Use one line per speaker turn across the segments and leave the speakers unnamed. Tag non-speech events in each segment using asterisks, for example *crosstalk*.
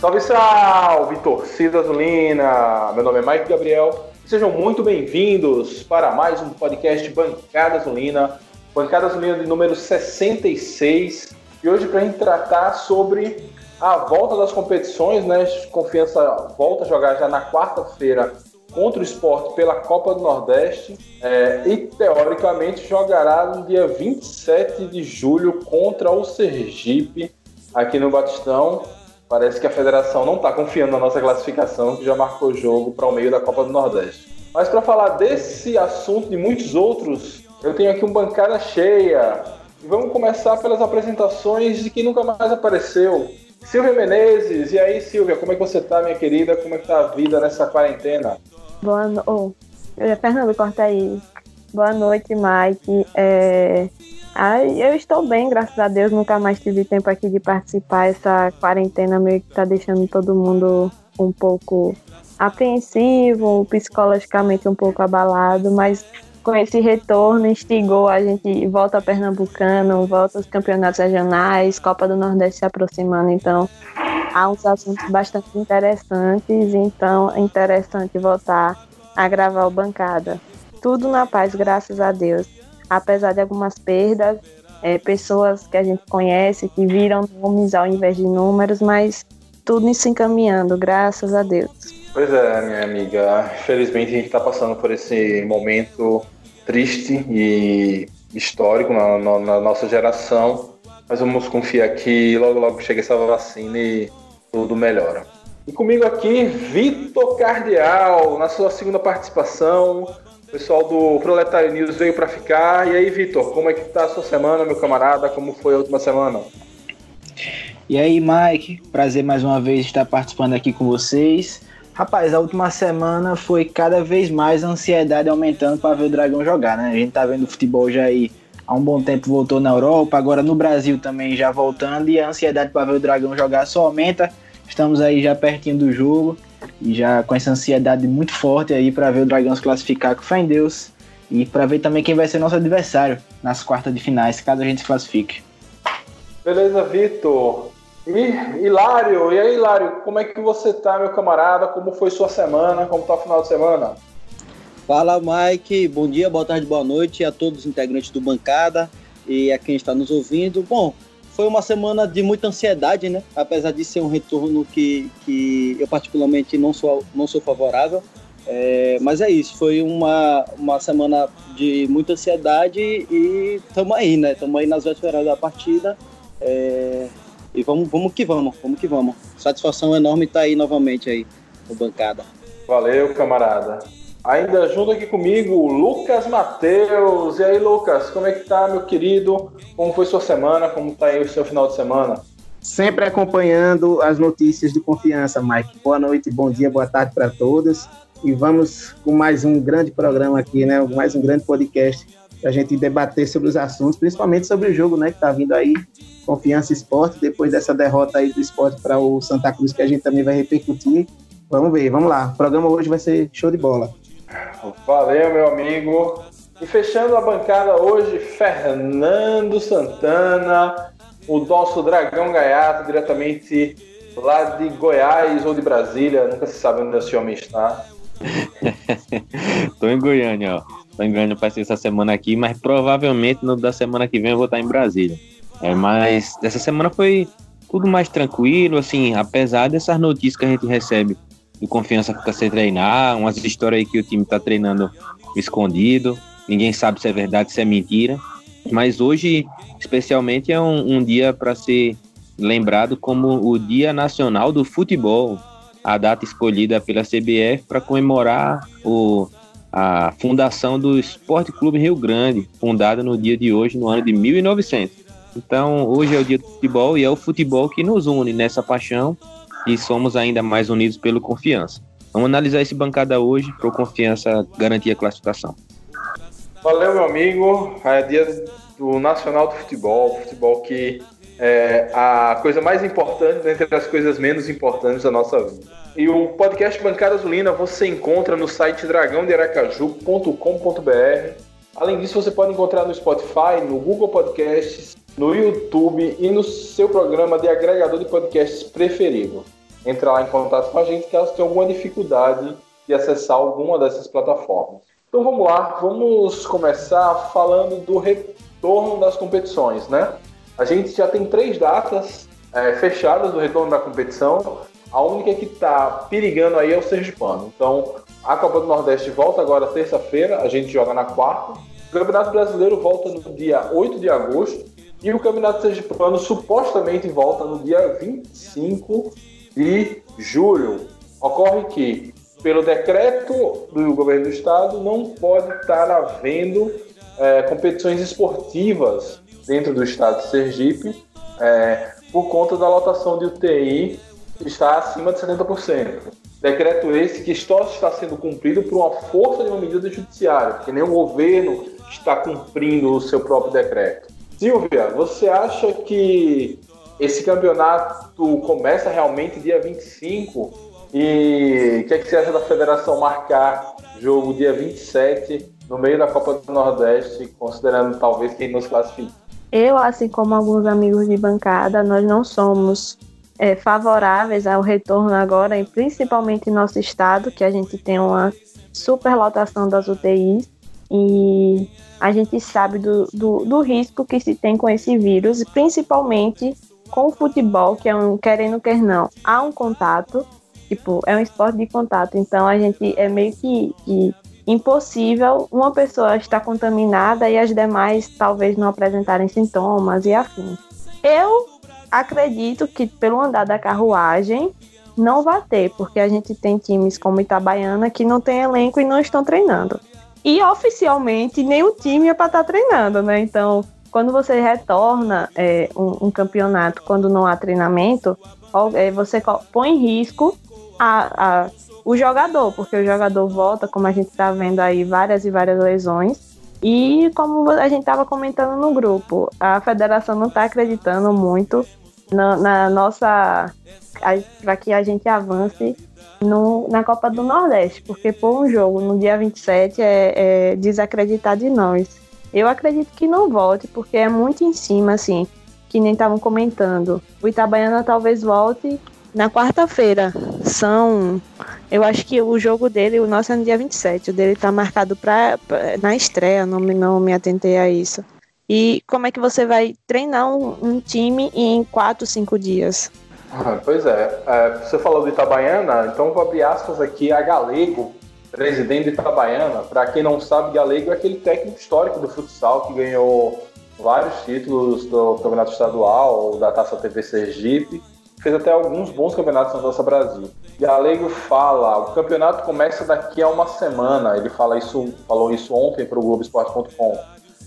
Salve, salve, torcida azulina! Meu nome é Mike Gabriel. Sejam muito bem-vindos para mais um podcast Bancada Azulina, Bancada Azulina de número 66. E hoje para a gente tratar sobre a volta das competições, né? Confiança volta a jogar já na quarta-feira contra o esporte pela Copa do Nordeste é, e, teoricamente, jogará no dia 27 de julho contra o Sergipe aqui no Batistão. Parece que a federação não está confiando na nossa classificação, que já marcou jogo para o meio da Copa do Nordeste. Mas para falar desse assunto e muitos outros, eu tenho aqui um bancada cheia. E vamos começar pelas apresentações de quem nunca mais apareceu. Silvia Menezes, e aí Silvia, como é que você tá, minha querida? Como é que tá a vida nessa quarentena?
Boa noite. Oh, Fernando, corta aí. Boa noite, Mike. É... Ai, eu estou bem, graças a Deus. Nunca mais tive tempo aqui de participar. Essa quarentena meio que tá deixando todo mundo um pouco apreensivo, psicologicamente um pouco abalado, mas com esse retorno instigou a gente volta a Pernambucano, volta aos campeonatos regionais, Copa do Nordeste se aproximando, então há uns assuntos bastante interessantes, então é interessante voltar a gravar o Bancada. Tudo na paz, graças a Deus apesar de algumas perdas, é, pessoas que a gente conhece que viram nomes ao invés de números, mas tudo se encaminhando, graças a Deus.
Pois é, minha amiga. Infelizmente a gente está passando por esse momento triste e histórico na, na, na, nossa geração, mas vamos confiar que logo logo chega essa vacina e tudo melhora. E comigo aqui, Vitor Cardial, na sua segunda participação. O pessoal do Proletário News veio para ficar. E aí, Vitor, como é que tá a sua semana, meu camarada? Como foi a última semana?
E aí, Mike, prazer mais uma vez estar participando aqui com vocês. Rapaz, a última semana foi cada vez mais a ansiedade aumentando para ver o Dragão jogar, né? A gente tá vendo futebol já aí há um bom tempo voltou na Europa, agora no Brasil também já voltando e a ansiedade para ver o Dragão jogar só aumenta. Estamos aí já pertinho do jogo e já com essa ansiedade muito forte aí para ver o Dragão se classificar com fé em Deus e para ver também quem vai ser nosso adversário nas quartas de finais, caso a gente se classifique.
Beleza, Vitor. E Hilário, e aí, Hilário, como é que você tá, meu camarada? Como foi sua semana? Como tá o final de semana?
Fala, Mike. Bom dia, boa tarde, boa noite a todos os integrantes do Bancada e a quem está nos ouvindo. Bom, foi uma semana de muita ansiedade, né? Apesar de ser um retorno que, que eu particularmente não sou, não sou favorável. É, mas é isso, foi uma, uma semana de muita ansiedade e estamos aí, né? Estamos aí nas vésperas da partida. É, e vamos, vamos que vamos, vamos que vamos. Satisfação enorme estar tá aí novamente aí no bancada.
Valeu, camarada. Ainda junto aqui comigo, Lucas Mateus. E aí, Lucas, como é que tá, meu querido? Como foi sua semana? Como tá aí o seu final de semana?
Sempre acompanhando as notícias de confiança, Mike. Boa noite, bom dia, boa tarde para todos. E vamos com mais um grande programa aqui, né? Mais um grande podcast para a gente debater sobre os assuntos, principalmente sobre o jogo, né? Que tá vindo aí, Confiança Esporte, depois dessa derrota aí do esporte para o Santa Cruz, que a gente também vai repercutir. Vamos ver, vamos lá. O programa hoje vai ser show de bola.
Valeu, meu amigo. E fechando a bancada hoje, Fernando Santana, o nosso dragão gaiato, diretamente lá de Goiás ou de Brasília, nunca se sabe onde esse homem está. *laughs*
Tô em Goiânia, ó. Tô em Goiânia para essa semana aqui, mas provavelmente no da semana que vem eu vou estar em Brasília. É, mas essa semana foi tudo mais tranquilo, assim, apesar dessas notícias que a gente recebe do Confiança para se treinar, umas histórias aí que o time está treinando escondido, ninguém sabe se é verdade, se é mentira. Mas hoje, especialmente, é um, um dia para ser lembrado como o Dia Nacional do Futebol, a data escolhida pela CBF para comemorar o, a fundação do Esporte Clube Rio Grande, fundada no dia de hoje, no ano de 1900. Então, hoje é o dia do futebol e é o futebol que nos une nessa paixão e somos ainda mais unidos pelo confiança. Vamos analisar esse bancada hoje para o confiança garantir a classificação.
Valeu, meu amigo. É dia do Nacional do Futebol, futebol que é a coisa mais importante dentre as coisas menos importantes da nossa vida. E o podcast Bancada Azulina você encontra no site dragãodearacaju.com.br. Além disso, você pode encontrar no Spotify, no Google Podcasts, no YouTube e no seu programa de agregador de podcasts preferido. Entrar lá em contato com a gente caso tenha alguma dificuldade de acessar alguma dessas plataformas. Então vamos lá, vamos começar falando do retorno das competições, né? A gente já tem três datas é, fechadas do retorno da competição. A única que está perigando aí é o Sergipano. Então, a Copa do Nordeste volta agora terça-feira, a gente joga na quarta. O Campeonato Brasileiro volta no dia 8 de agosto. E o Campeonato Sergipano supostamente volta no dia 25 de julho. Ocorre que, pelo decreto do governo do estado, não pode estar havendo é, competições esportivas dentro do estado de Sergipe é, por conta da lotação de UTI está acima de 70%. Decreto esse que só está sendo cumprido por uma força de uma medida judiciária, porque nem o governo está cumprindo o seu próprio decreto. Silvia, você acha que esse campeonato começa realmente dia 25? E o que, é que você acha da federação marcar jogo dia 27 no meio da Copa do Nordeste, considerando talvez quem nos classifique?
Eu, assim como alguns amigos de bancada, nós não somos é, favoráveis ao retorno agora, e principalmente em nosso estado, que a gente tem uma superlotação das UTIs e a gente sabe do, do, do, risco que se tem com esse vírus, principalmente com o futebol, que é um querendo quer não, há um contato, tipo, é um esporte de contato, então a gente é meio que, que impossível uma pessoa estar contaminada e as demais talvez não apresentarem sintomas e afins. Eu acredito que pelo andar da carruagem não vai ter, porque a gente tem times como Itabaiana que não tem elenco e não estão treinando. E oficialmente nenhum time é para estar tá treinando, né? Então, quando você retorna é, um, um, campeonato, quando não há treinamento, é, você põe em risco a, a, o jogador, porque o jogador volta, como a gente está vendo aí, várias e várias lesões. E como a gente estava comentando no grupo, a federação não está acreditando muito na, na nossa. para que a gente avance no, na Copa do Nordeste, porque pôr um jogo no dia 27 é, é desacreditar de nós. Eu acredito que não volte, porque é muito em cima, assim, que nem estavam comentando. O Itabaiana talvez volte na quarta-feira. São. Eu acho que o jogo dele, o nosso é no dia 27. O dele tá marcado pra, pra na estreia, não, não me atentei a isso. E como é que você vai treinar um, um time em quatro, cinco dias?
Ah, pois é. é. Você falou do Itabaiana, então vou abrir aspas aqui a Galego, presidente de Itabaiana. Para quem não sabe, Galego é aquele técnico histórico do futsal que ganhou vários títulos do Campeonato Estadual, da Taça TV Sergipe, fez até alguns bons campeonatos na Taça Brasil. Galego fala, o campeonato começa daqui a uma semana. Ele fala isso, falou isso ontem para o Globoesporte.com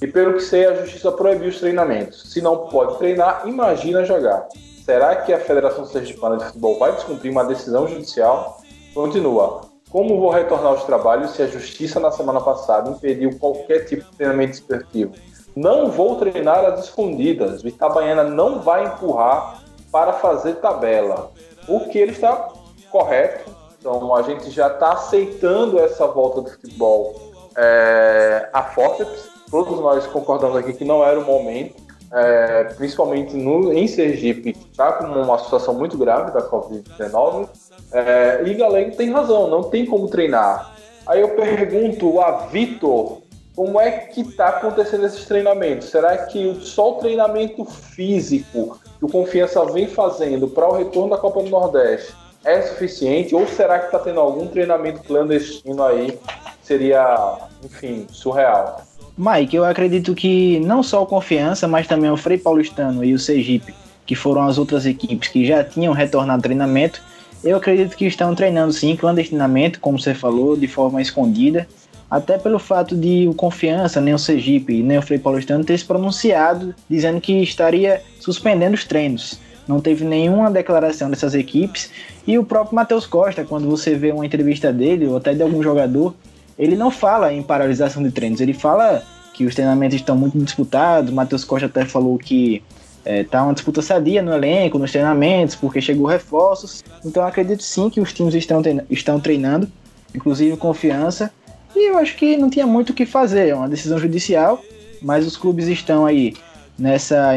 e pelo que sei, a justiça proibiu os treinamentos. Se não pode treinar, imagina jogar. Será que a Federação Sergipana de Futebol vai descumprir uma decisão judicial? Continua. Como vou retornar aos trabalhos se a justiça na semana passada impediu qualquer tipo de treinamento esportivo? Não vou treinar às escondidas. O Itabaiana não vai empurrar para fazer tabela. O que ele está correto. Então a gente já está aceitando essa volta do futebol é, a forceps todos nós concordamos aqui que não era o momento, é, principalmente no, em Sergipe, que está com uma situação muito grave da Covid-19. É, e Galego tem razão, não tem como treinar. Aí eu pergunto a Vitor como é que está acontecendo esses treinamentos? Será que só o treinamento físico que o Confiança vem fazendo para o retorno da Copa do Nordeste é suficiente? Ou será que está tendo algum treinamento clandestino aí? Seria, enfim, surreal.
Mike, eu acredito que não só o Confiança, mas também o Frei Paulistano e o Sergipe, que foram as outras equipes que já tinham retornado ao treinamento, eu acredito que estão treinando sim clandestinamente, como você falou, de forma escondida, até pelo fato de o Confiança, nem o Sergipe, nem o Frei Paulistano ter se pronunciado dizendo que estaria suspendendo os treinos. Não teve nenhuma declaração dessas equipes. E o próprio Matheus Costa, quando você vê uma entrevista dele, ou até de algum jogador, ele não fala em paralisação de treinos, ele fala que os treinamentos estão muito disputados. Matheus Costa até falou que é, tá uma disputa sadia no elenco, nos treinamentos, porque chegou reforços. Então acredito sim que os times estão, estão treinando, inclusive confiança. E eu acho que não tinha muito o que fazer, é uma decisão judicial, mas os clubes estão aí nessa,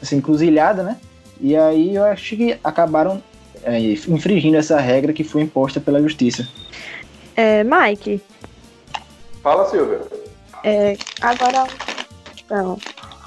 nessa encruzilhada, né? E aí eu acho que acabaram é, infringindo essa regra que foi imposta pela justiça.
É, Mike.
Fala, Silvia.
É, agora, então,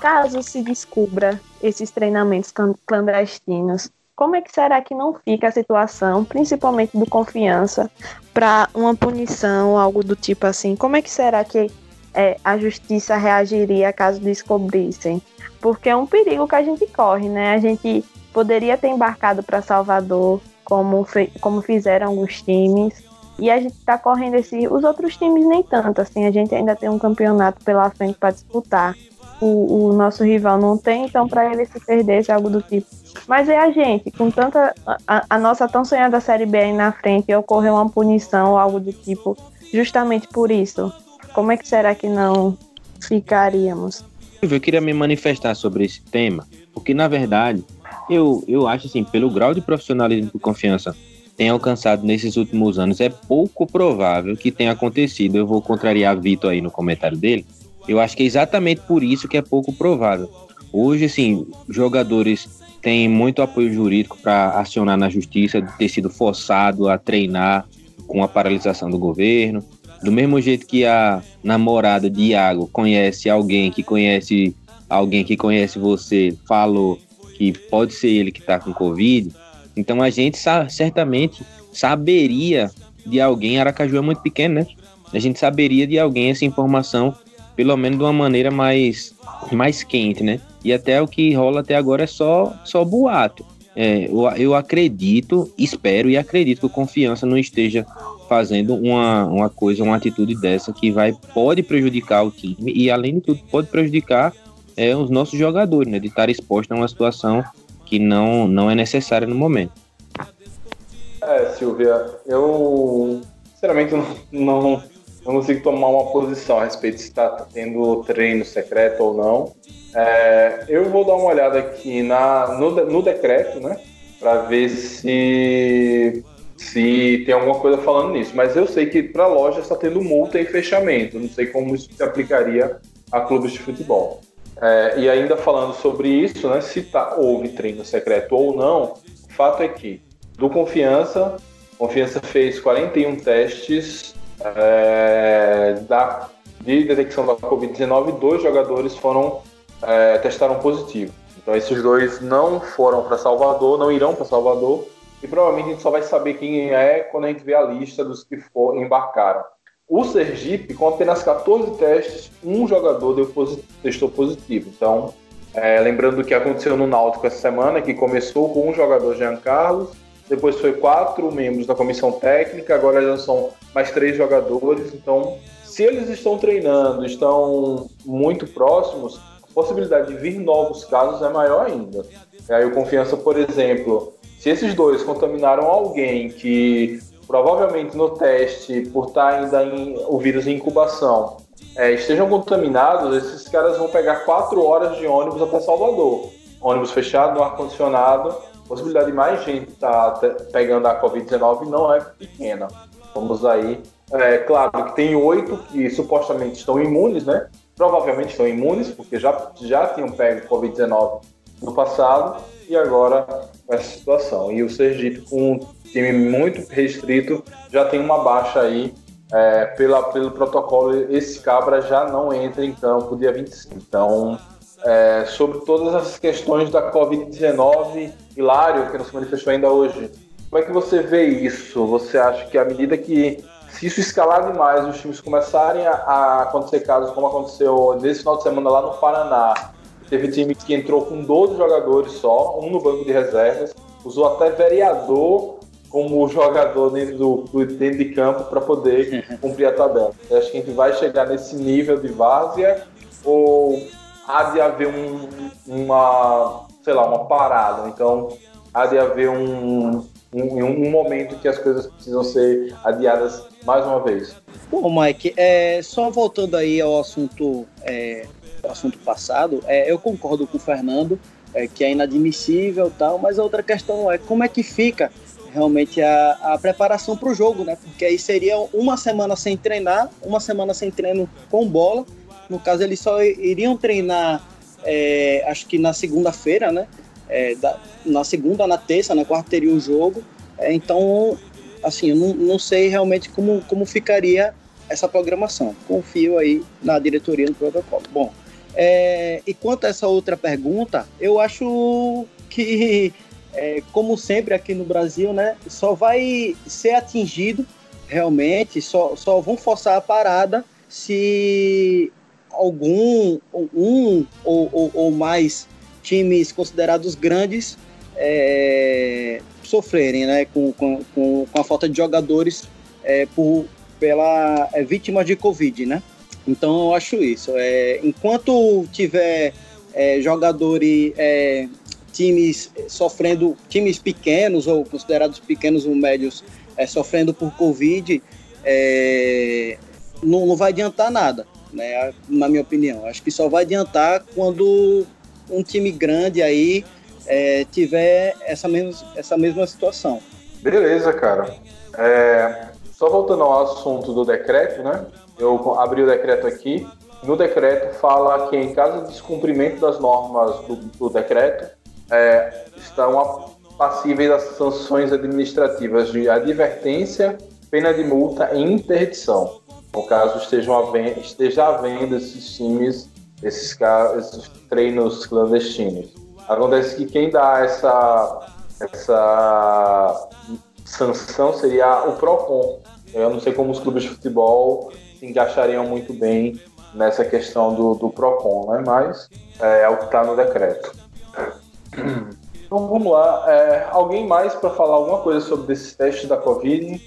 caso se descubra esses treinamentos clandestinos, como é que será que não fica a situação, principalmente do confiança, para uma punição, algo do tipo assim? Como é que será que é, a justiça reagiria caso descobrissem? Porque é um perigo que a gente corre, né? A gente poderia ter embarcado para Salvador, como, como fizeram alguns times, e a gente está correndo esse. Os outros times nem tanto, assim, a gente ainda tem um campeonato pela frente para disputar. O, o, nosso rival não tem, então para ele se perdesse algo do tipo. Mas é a gente, com tanta. A, a nossa tão sonhada Série B aí na frente ocorreu uma punição ou algo do tipo, justamente por isso. Como é que será que não ficaríamos?
Eu queria me manifestar sobre esse tema, porque na verdade eu, eu acho assim, pelo grau de profissionalismo e confiança tem alcançado nesses últimos anos, é pouco provável que tenha acontecido. Eu vou contrariar Vitor aí no comentário dele. Eu acho que é exatamente por isso que é pouco provável. Hoje, assim, jogadores têm muito apoio jurídico para acionar na justiça de ter sido forçado a treinar com a paralisação do governo. Do mesmo jeito que a namorada de Iago conhece alguém que conhece alguém que conhece você, falou que pode ser ele que está com Covid, então a gente certamente saberia de alguém, Aracaju é muito pequeno, né? A gente saberia de alguém essa informação, pelo menos de uma maneira mais, mais quente, né? E até o que rola até agora é só, só boato. É, eu, eu acredito, espero e acredito que o Confiança não esteja fazendo uma, uma coisa, uma atitude dessa que vai pode prejudicar o time e, além de tudo, pode prejudicar é, os nossos jogadores, né, de estar exposto a uma situação que não, não é necessária no momento.
É, Silvia, eu sinceramente não, não, não consigo tomar uma posição a respeito se está tendo treino secreto ou não. É, eu vou dar uma olhada aqui na, no, no decreto, né, para ver se se tem alguma coisa falando nisso. Mas eu sei que para loja está tendo multa e fechamento. Não sei como isso se aplicaria a clubes de futebol. É, e ainda falando sobre isso, né, se tá, houve treino secreto ou não, o fato é que do Confiança, Confiança fez 41 testes é, da, de detecção da Covid-19 dois jogadores foram é, testaram positivo. Então esses dois não foram para Salvador, não irão para Salvador e provavelmente a gente só vai saber quem é quando a gente vê a lista dos que for, embarcaram. O Sergipe, com apenas 14 testes, um jogador deu posit testou positivo. Então, é, lembrando o que aconteceu no Náutico essa semana, que começou com um jogador, Jean Carlos, depois foi quatro membros da comissão técnica, agora já são mais três jogadores. Então, se eles estão treinando, estão muito próximos, a possibilidade de vir novos casos é maior ainda. E aí o Confiança, por exemplo, se esses dois contaminaram alguém que provavelmente no teste, por estar ainda em, o vírus em incubação, é, estejam contaminados, esses caras vão pegar quatro horas de ônibus até Salvador. Ônibus fechado, no ar-condicionado, possibilidade de mais gente estar tá pegando a Covid-19 não é pequena. Vamos aí. É claro que tem oito que supostamente estão imunes, né? Provavelmente estão imunes, porque já, já tinham pego Covid-19 no passado e agora essa situação. E o Sergipe, com um time muito restrito, já tem uma baixa aí é, pela, pelo protocolo. Esse Cabra já não entra em campo dia 25. Então, é, sobre todas as questões da Covid-19, Hilário, que não se manifestou ainda hoje, como é que você vê isso? Você acha que à medida que se isso escalar demais, os times começarem a, a acontecer casos como aconteceu nesse final de semana lá no Paraná, Teve time que entrou com 12 jogadores só, um no banco de reservas, usou até vereador como jogador dentro, do, dentro de campo para poder *laughs* cumprir a tabela. Eu acho que a gente vai chegar nesse nível de várzea ou há de haver um, uma, sei lá, uma parada. Então, há de haver um, um, um momento que as coisas precisam ser adiadas mais uma vez.
Bom, Mike, é, só voltando aí ao assunto é, assunto passado, é, eu concordo com o Fernando é, que é inadmissível tal, mas a outra questão é como é que fica realmente a, a preparação para o jogo, né? Porque aí seria uma semana sem treinar, uma semana sem treino com bola. No caso, eles só iriam treinar, é, acho que na segunda-feira, né? é, da, na segunda, na terça, na quarta teria o jogo. É, então, assim, eu não, não sei realmente como, como ficaria essa programação. Confio aí na diretoria do protocolo. Bom, é, e quanto a essa outra pergunta, eu acho que, é, como sempre aqui no Brasil, né, só vai ser atingido realmente, só, só vão forçar a parada se algum, um ou, ou, ou mais times considerados grandes é, sofrerem né, com, com, com, a falta de jogadores é, por, pela é, vítima de Covid, né? Então eu acho isso. É, enquanto tiver é, jogadores, é, times sofrendo, times pequenos ou considerados pequenos ou médios é, sofrendo por Covid, não, não vai adiantar nada, né? Na minha opinião. Acho que só vai adiantar quando um time grande aí é, tiver essa mesma, essa mesma situação.
Beleza, cara. É, só voltando ao assunto do decreto, né? Eu abri o decreto aqui. No decreto fala que em caso de descumprimento das normas do, do decreto, é, estão passíveis a sanções administrativas de advertência, pena de multa e interdição. No caso, estejam havendo, esteja havendo esses times, esses, esses treinos clandestinos. Acontece que quem dá essa, essa sanção seria o PROCON, eu não sei como os clubes de futebol se encaixariam muito bem nessa questão do, do PROCON, né? mas é, é o que está no decreto. Então vamos lá. É, alguém mais para falar alguma coisa sobre esses testes da Covid?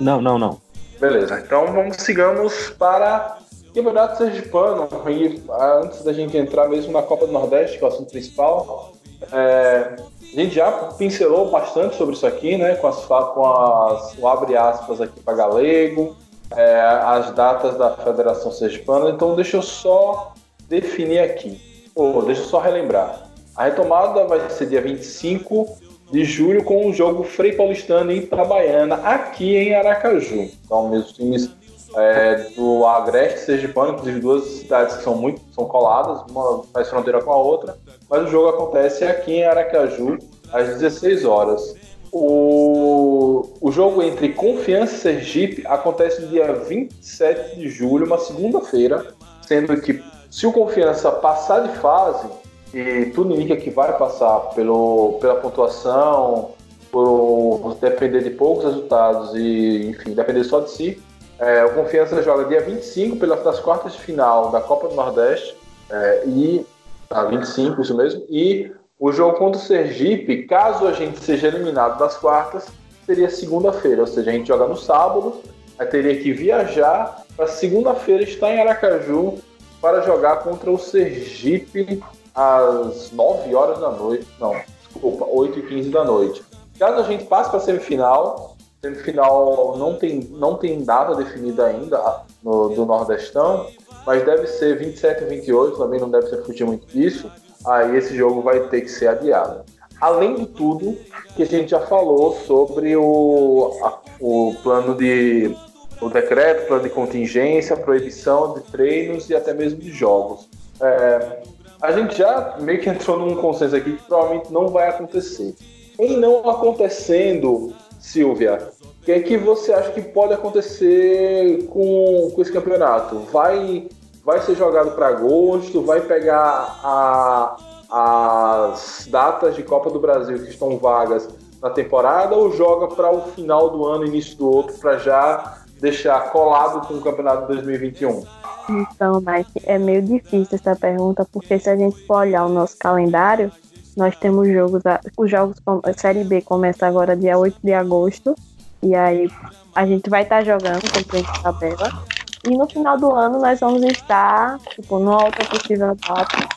Não, não, não.
Beleza, então vamos sigamos para Campeonato Sergipano. E antes da gente entrar mesmo na Copa do Nordeste, que é o assunto principal, é, a gente já pincelou bastante sobre isso aqui, né? Com as, com as o abre aspas aqui para galego, é, as datas da Federação Sergipana. Então, deixa eu só definir aqui, ou deixa eu só relembrar. A retomada vai ser dia 25 de julho com o jogo Frei Paulistano e Itabaiana aqui em Aracaju. Então, mesmo times é, do Agreste e Sergipano, inclusive duas cidades que são muito são coladas, uma faz fronteira com a outra mas o jogo acontece aqui em Aracaju, às 16 horas. O, o jogo entre Confiança e Sergipe acontece no dia 27 de julho, uma segunda-feira, sendo que se o Confiança passar de fase, e tudo indica que vai passar pelo, pela pontuação, por depender de poucos resultados e, enfim, depender só de si, é, o Confiança joga dia 25 pelas quartas de final da Copa do Nordeste é, e a 25, isso mesmo. E o jogo contra o Sergipe, caso a gente seja eliminado das quartas, seria segunda-feira, ou seja, a gente joga no sábado, aí teria que viajar para segunda-feira estar em Aracaju para jogar contra o Sergipe às 9 horas da noite. Não, desculpa, 8 e 15 da noite. Caso a gente passe para a semifinal, semifinal não tem, não tem data definida ainda no, do Nordestão, mas deve ser 27 e 28, também não deve ser fugir muito disso. Aí esse jogo vai ter que ser adiado. Além de tudo que a gente já falou sobre o, a, o plano de o decreto, plano de contingência, proibição de treinos e até mesmo de jogos. É, a gente já meio que entrou num consenso aqui que provavelmente não vai acontecer. Em não acontecendo, Silvia, o que é que você acha que pode acontecer com, com esse campeonato? Vai, vai ser jogado para agosto? Vai pegar a, as datas de Copa do Brasil que estão vagas na temporada ou joga para o final do ano, início do outro, para já deixar colado com o campeonato de 2021?
Então, Mike, é meio difícil essa pergunta, porque se a gente for olhar o nosso calendário, nós temos jogos, os jogos, a Série B começa agora dia 8 de agosto, e aí a gente vai estar tá jogando com de tabela. E no final do ano nós vamos estar, tipo, no alta possível data,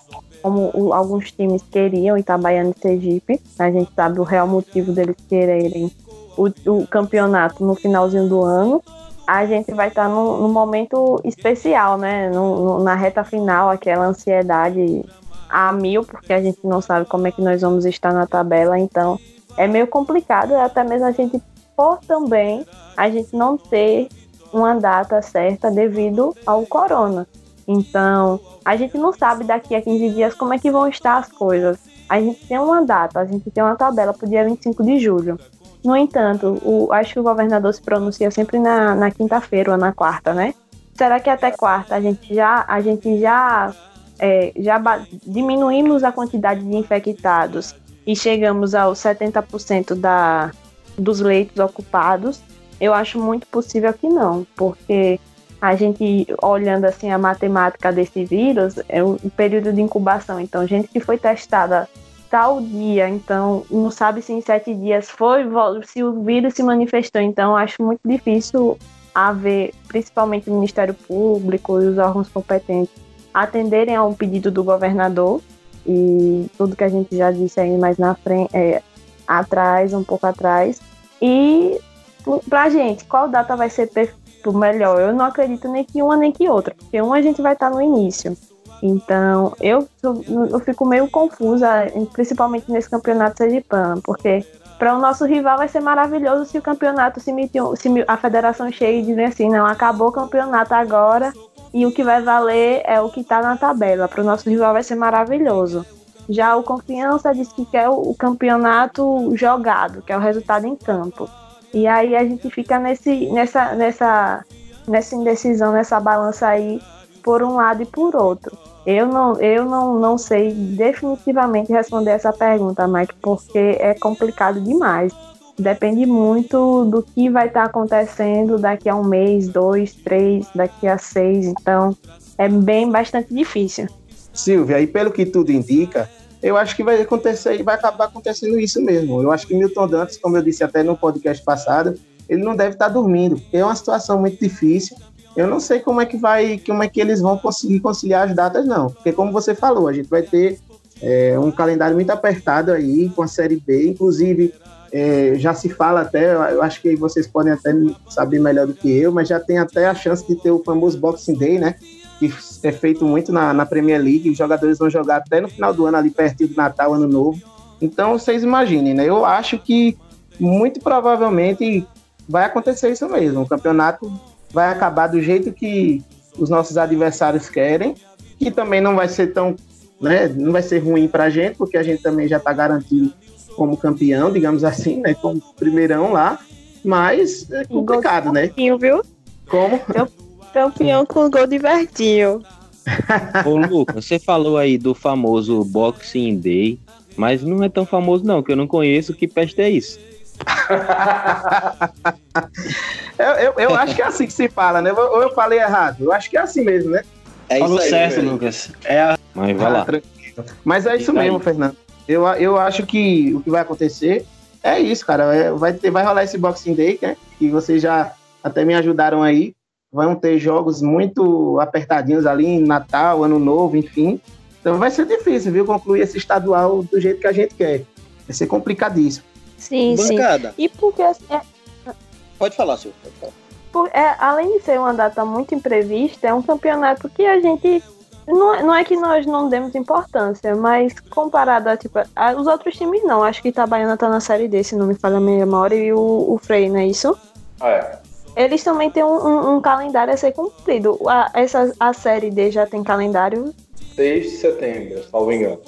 como alguns times queriam, Itabaiana e Sergipe. A gente sabe o real motivo deles quererem o, o campeonato no finalzinho do ano. A gente vai estar num, num momento especial, né? No, na reta final, aquela ansiedade a mil, porque a gente não sabe como é que nós vamos estar na tabela, então é meio complicado até mesmo a gente por também a gente não ter uma data certa devido ao corona. Então, a gente não sabe daqui a 15 dias como é que vão estar as coisas. a gente tem uma data, a gente tem uma tabela para o dia 25 de julho. No entanto, o, acho que o governador se pronuncia sempre na, na quinta-feira ou na quarta, né? Será que até quarta a gente já, a gente já, é, já diminuímos a quantidade de infectados e chegamos aos 70% da, dos leitos ocupados? Eu acho muito possível que não, porque a gente olhando assim a matemática desse vírus, é o período de incubação. Então, gente que foi testada tal dia, então não sabe se em sete dias foi, se o vírus se manifestou. Então, acho muito difícil haver, principalmente o Ministério Público e os órgãos competentes, atenderem ao pedido do governador e tudo que a gente já disse aí mais na frente, é, atrás, um pouco atrás. E pra gente, qual data vai ser melhor? Eu não acredito nem que uma nem que outra, porque uma a gente vai estar no início. Então, eu, eu fico meio confusa, principalmente nesse campeonato sergipano, porque para o nosso rival vai ser maravilhoso se o campeonato se, se a federação cheia e dizer assim, não, acabou o campeonato agora e o que vai valer é o que está na tabela. Para o nosso rival vai ser maravilhoso. Já o Confiança diz que quer o campeonato jogado, que é o resultado em campo. E aí a gente fica nesse, nessa, nessa, nessa indecisão, nessa balança aí, por um lado e por outro. Eu não, eu não, não sei definitivamente responder essa pergunta, Mike, porque é complicado demais. Depende muito do que vai estar acontecendo daqui a um mês, dois, três, daqui a seis. Então, é bem bastante difícil.
Silvia, e pelo que tudo indica, eu acho que vai acontecer e vai acabar acontecendo isso mesmo. Eu acho que Milton Dantas, como eu disse até no podcast passado, ele não deve estar dormindo, porque é uma situação muito difícil eu não sei como é que vai, como é que eles vão conseguir conciliar as datas, não. Porque como você falou, a gente vai ter é, um calendário muito apertado aí com a Série B, inclusive é, já se fala até, eu acho que vocês podem até saber melhor do que eu, mas já tem até a chance de ter o famoso Boxing Day, né? Que é feito muito na, na Premier League, os jogadores vão jogar até no final do ano, ali perto do Natal, Ano Novo. Então, vocês imaginem, né? Eu acho que muito provavelmente vai acontecer isso mesmo. O campeonato vai acabar do jeito que os nossos adversários querem, que também não vai ser tão, né, não vai ser ruim para a gente, porque a gente também já está garantido como campeão, digamos assim, né, como primeirão lá, mas é complicado, né?
Viu?
Como?
Campeão com gol de Vertinho.
Ô, Lucas, você falou aí do famoso Boxing Day, mas não é tão famoso não, que eu não conheço. Que peste é isso?
Eu, eu, eu, acho que é assim que se fala, né? Ou eu falei errado? Eu acho que é assim mesmo, né?
É Falou isso aí, certo, mesmo. Lucas. É a...
Mas vai lá.
Mas é isso mesmo, Fernando. Eu, eu acho que o que vai acontecer é isso, cara. É, vai, ter, vai rolar esse Boxing Day, né? Que vocês já até me ajudaram aí. Vão ter jogos muito apertadinhos ali em Natal, Ano Novo, enfim. Então vai ser difícil, viu? Concluir esse estadual do jeito que a gente quer. Vai ser complicadíssimo.
Sim, Bancada. sim. E porque. É,
pode falar, Silvio.
Por, é, além de ser uma data muito imprevista, é um campeonato que a gente. Não, não é que nós não demos importância, mas comparado a, tipo, a, os outros times, não. Acho que Itabaiana tá na série D, se não me falha a memória, e o, o Frei, não é isso?
É.
Eles também têm um, um, um calendário a ser cumprido. A, essa, a série D já tem calendário?
Desde setembro, salvo engano.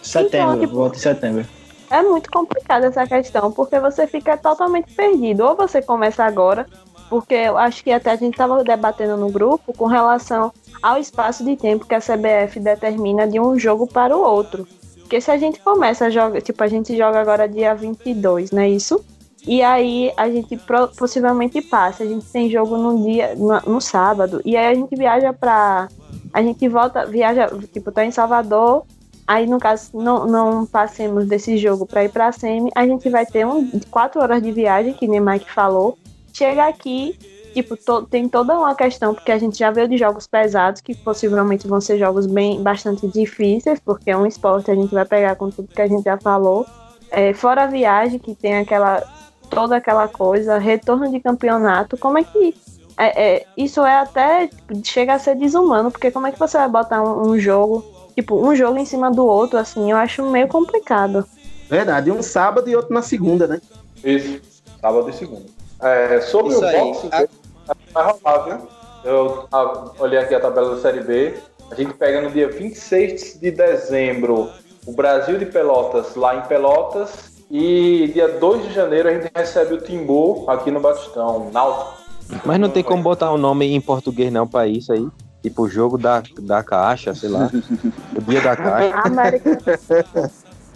Setembro, então, tipo, volta em setembro
é muito complicada essa questão, porque você fica totalmente perdido. Ou você começa agora, porque eu acho que até a gente estava debatendo no grupo com relação ao espaço de tempo que a CBF determina de um jogo para o outro. Porque se a gente começa a jogar, tipo, a gente joga agora dia 22, não é isso? E aí a gente possivelmente passa, a gente tem jogo no dia, no, no sábado, e aí a gente viaja para a gente volta, viaja, tipo, tá em Salvador, Aí, no caso, não, não passemos desse jogo para ir para a SEMI, a gente vai ter um, quatro horas de viagem, que nem Mike falou. Chega aqui, tipo, to, tem toda uma questão, porque a gente já veio de jogos pesados, que possivelmente vão ser jogos bem bastante difíceis, porque é um esporte, a gente vai pegar com tudo que a gente já falou. É, fora a viagem, que tem aquela toda aquela coisa, retorno de campeonato, como é que. É, é, isso é até. Tipo, chega a ser desumano, porque como é que você vai botar um, um jogo tipo, um jogo em cima do outro, assim, eu acho meio complicado.
Verdade, um sábado e outro na segunda, né?
Isso, sábado e segunda. É, sobre Isso o aí, boxe, a... vai rolar, viu? Eu olhei aqui a tabela da Série B. A gente pega no dia 26 de dezembro o Brasil de Pelotas lá em Pelotas. E dia 2 de janeiro a gente recebe o Timbu aqui no Batistão, Náutico.
Mas não tem como botar um nome em português não pra isso aí. Tipo o jogo da, da caixa, sei lá. o dia da *laughs* caixa.
América.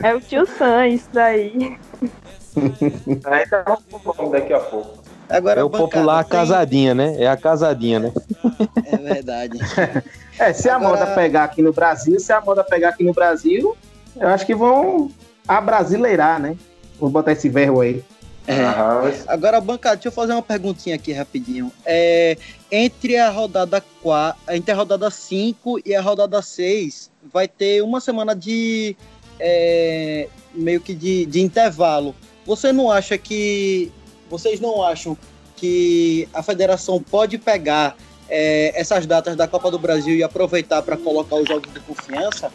É o tio Sam, isso daí. *laughs*
Aí tá o nome daqui a pouco.
Agora,
É o popular
tem-
casadinha, né? É a casadinha, né?
É verdade. *laughs*
É, se a
Agora-
moda pegar aqui no Brasil, se a moda pegar aqui no Brasil, eu acho que vão abrasileirar, né? Vou botar esse verbo aí.
É. Agora, bancada, deixa eu fazer uma perguntinha aqui rapidinho. É, entre a rodada 4, entre a rodada 5 e a rodada 6, vai ter uma semana de é, meio que de, de intervalo. Você não acha que. Vocês não acham que a federação pode pegar é, essas datas da Copa do Brasil e aproveitar para colocar os jogos de confiança?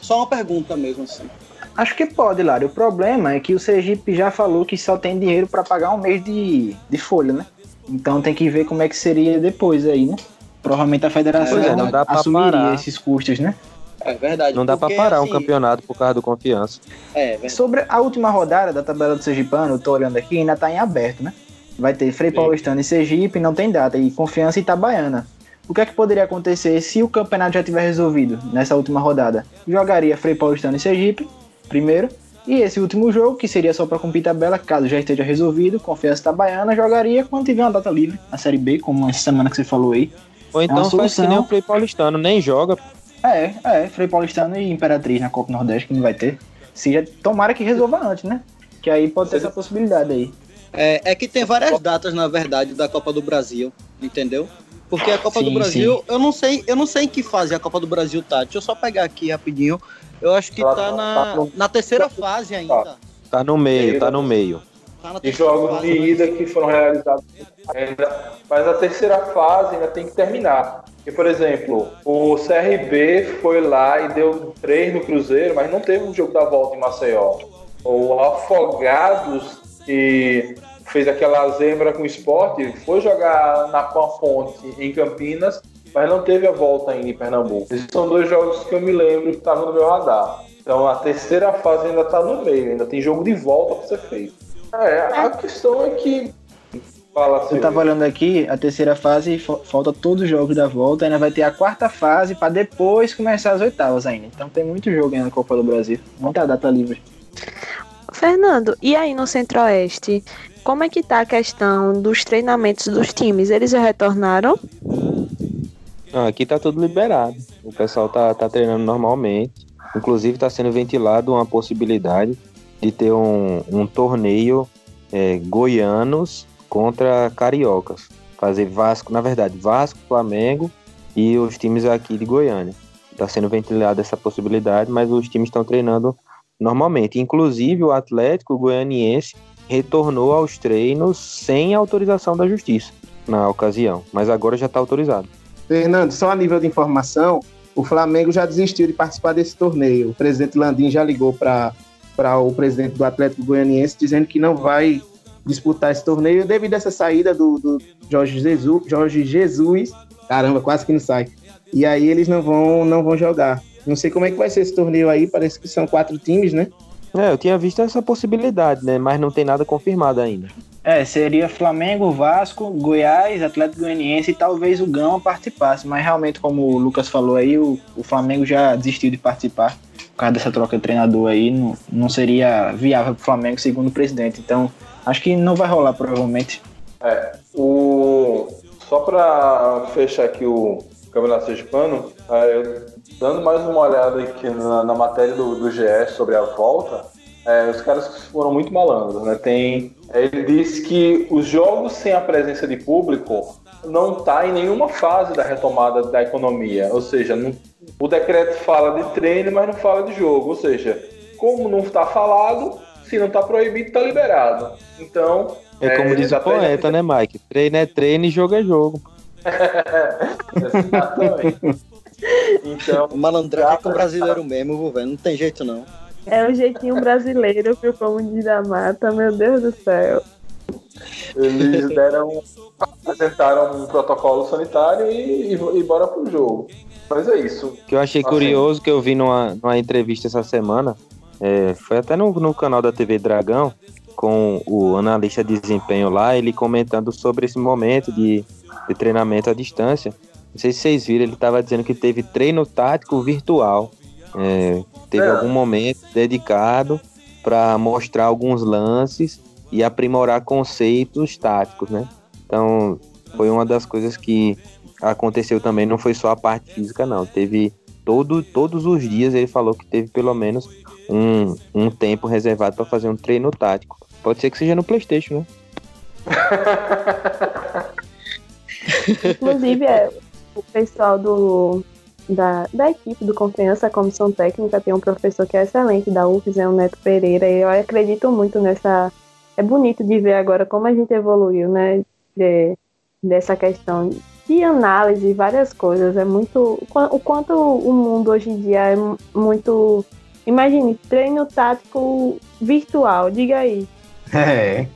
Só uma pergunta mesmo, assim.
Acho que pode, Lário. O problema é que o Sergipe já falou que só tem dinheiro para pagar um mês de, de folha, né? Então tem que ver como é que seria depois aí, né? Provavelmente a federação
Pois é,
não dá pra
assumiria
parar.
esses custos, né?
É verdade.
Não dá pra
porque,
parar um
assim,
campeonato por causa do confiança.
É, verdade.
Sobre a última rodada da tabela do Sergipano, eu tô olhando aqui, ainda tá em aberto, né? Vai ter Frei
Sim.
Paulistano e Sergipe, não tem data, e Confiança e Itabaiana. O que é que poderia acontecer se o campeonato já tiver resolvido nessa última rodada? Jogaria Frei Paulistano e Sergipe, primeiro, e esse último jogo, que seria só para cumprir tabela, caso já esteja resolvido, Confiança e Itabaiana, jogaria quando tiver uma data livre, a Série B, como essa semana que você falou aí.
Ou então faz que nem o Play Paulistano, nem joga.
É, é, Frei Paulistano e Imperatriz na Copa Nordeste, que não vai ter. Se já, tomara que resolva antes, né? Que aí pode ter essa possibilidade aí.
É, é que tem várias datas, na verdade, da Copa do Brasil, entendeu? Porque a Copa
Sim,
do Brasil, eu não sei, eu não sei em que fase a Copa do Brasil tá. Deixa eu só pegar aqui rapidinho. Eu acho que tá
tá
na,
no-
na terceira fase ainda.
Tá no meio, tá no meio.
Tá
de jogos
fase,
de
mas-
ida que foram realizados ainda, mas a terceira fase ainda tem que terminar. E, por exemplo, o CRB foi lá e deu três no Cruzeiro, mas não teve um jogo da volta em Maceió. O Afogados, que fez aquela zebra com o esporte, foi jogar na Ponte em Campinas, mas não teve a volta ainda em Pernambuco. Esses são dois jogos que eu me lembro que estavam no meu radar. Então a terceira fase ainda está no meio, ainda tem jogo de volta para ser feito. É, a questão é que. Fala assim.
Eu tava olhando aqui, a terceira fase, fa- falta todos os jogos da volta, ainda vai ter a quarta fase pra depois começar as oitavas ainda. Então tem muito jogo ainda na Copa do Brasil, muita data livre.
Fernando, e aí no Centro-Oeste? Como é que tá a questão dos treinamentos dos times? Eles já retornaram?
Não, aqui tá tudo liberado. O pessoal tá, tá treinando normalmente. Inclusive tá sendo ventilado uma possibilidade de ter um, um torneio é, goianos contra cariocas. Fazer Vasco, na verdade, Vasco, Flamengo e os times aqui de Goiânia. Tá sendo ventilada essa possibilidade, mas os times estão treinando normalmente. Inclusive o Atlético Goianiense retornou aos treinos sem autorização da justiça na ocasião, mas agora já está autorizado.
Fernando, só a nível de informação, o Flamengo já desistiu de participar desse torneio. O presidente Landim já ligou para o presidente do Atlético Goianiense dizendo que não vai disputar esse torneio devido a essa saída do, do Jorge, Jesus, Jorge Jesus. Caramba, quase que não sai. E aí eles não vão, não vão jogar. Não sei como é que vai ser esse torneio aí, parece que são quatro times, né?
É, eu tinha visto essa possibilidade, né? Mas não tem nada confirmado ainda.
É, seria Flamengo, Vasco, Goiás, Atlético Goianiense e talvez o Gama participasse, mas realmente, como o Lucas falou aí, o, o Flamengo já desistiu de participar por causa dessa troca de treinador aí, não, não seria viável para o Flamengo, segundo o presidente. Então, acho que não vai rolar, provavelmente.
O... Só para fechar aqui o Campeonato Sergipano, é, eu dando mais uma olhada aqui na, na matéria do, do GE sobre a volta, é, os caras foram muito malandros, né? Tem, ele disse que os jogos sem a presença de público não está em nenhuma fase da retomada da economia, ou seja, não- o decreto fala de treino, mas não fala de jogo, ou seja, como não está falado, se não está proibido, está liberado. Então,
É como
É,
diz o poeta, né, Mike? Treino é treino e jogo é jogo. *laughs*
Exatamente. *laughs* Então,
O malandragem é com o brasileiro mesmo, vou ver. Não tem jeito, não.
É o jeitinho brasileiro, viu? Como diz a mata, meu Deus do céu.
eles deram, apresentaram um protocolo sanitário e, e, e bora pro jogo. Mas é isso.
O que eu achei
Assim.
curioso, que eu vi numa, numa entrevista essa semana, é, foi até no, no canal da TV Dragão, com o analista de desempenho lá, ele comentando sobre esse momento de, de treinamento à distância. Não sei se vocês viram, ele estava dizendo que teve treino tático virtual. É, teve
É.
algum momento dedicado para mostrar alguns lances e aprimorar conceitos táticos, né? Então, foi uma das coisas que aconteceu também, não foi só a parte física, não. Teve todo, todos os dias ele falou que teve pelo menos um, um tempo reservado para fazer um treino tático. Pode ser que seja no PlayStation, né? *laughs*
Inclusive, é, o pessoal do, da, da equipe do Confiança, a comissão técnica, tem um professor que é excelente da UFES, é o Neto Pereira, e eu acredito muito nessa. É bonito de ver agora como a gente evoluiu, né? De, dessa questão de análise, várias coisas. É muito. o qua- O quanto o mundo hoje em dia é mu- muito. Imagine, treino tático virtual, diga aí.
É.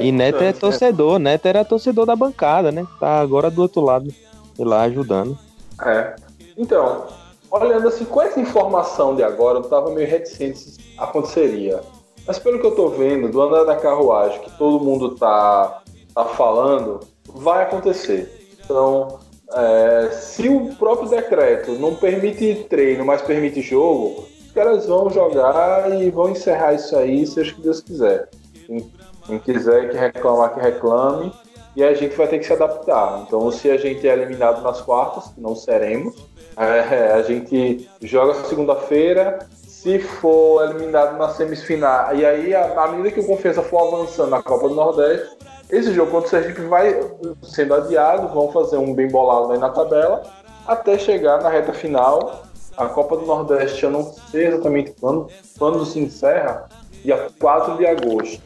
E Neto é torcedor, Neto era torcedor da bancada, né? Tá agora do outro lado, e lá ajudando.
É. Então, olhando assim, com essa informação de agora, eu tava meio reticente se aconteceria. Mas pelo que eu tô vendo, do andar da carruagem, que todo mundo tá, tá falando, vai acontecer. Então, é, se o próprio decreto não permite treino, mas permite jogo, os caras vão jogar e vão encerrar isso aí, seja o que Deus quiser. Quem, quem quiser que reclamar, que reclame. E a gente vai ter que se adaptar. Então, se a gente é eliminado nas quartas, que não seremos, é, a gente joga segunda-feira, se for eliminado na semifinal, e aí à medida que o Confiança for avançando na Copa do Nordeste, esse jogo contra o Sergipe vai sendo adiado, vão fazer um bem bolado aí na tabela, até chegar na reta final. A Copa do Nordeste, eu não sei exatamente quando, quando se encerra, dia 4 de agosto.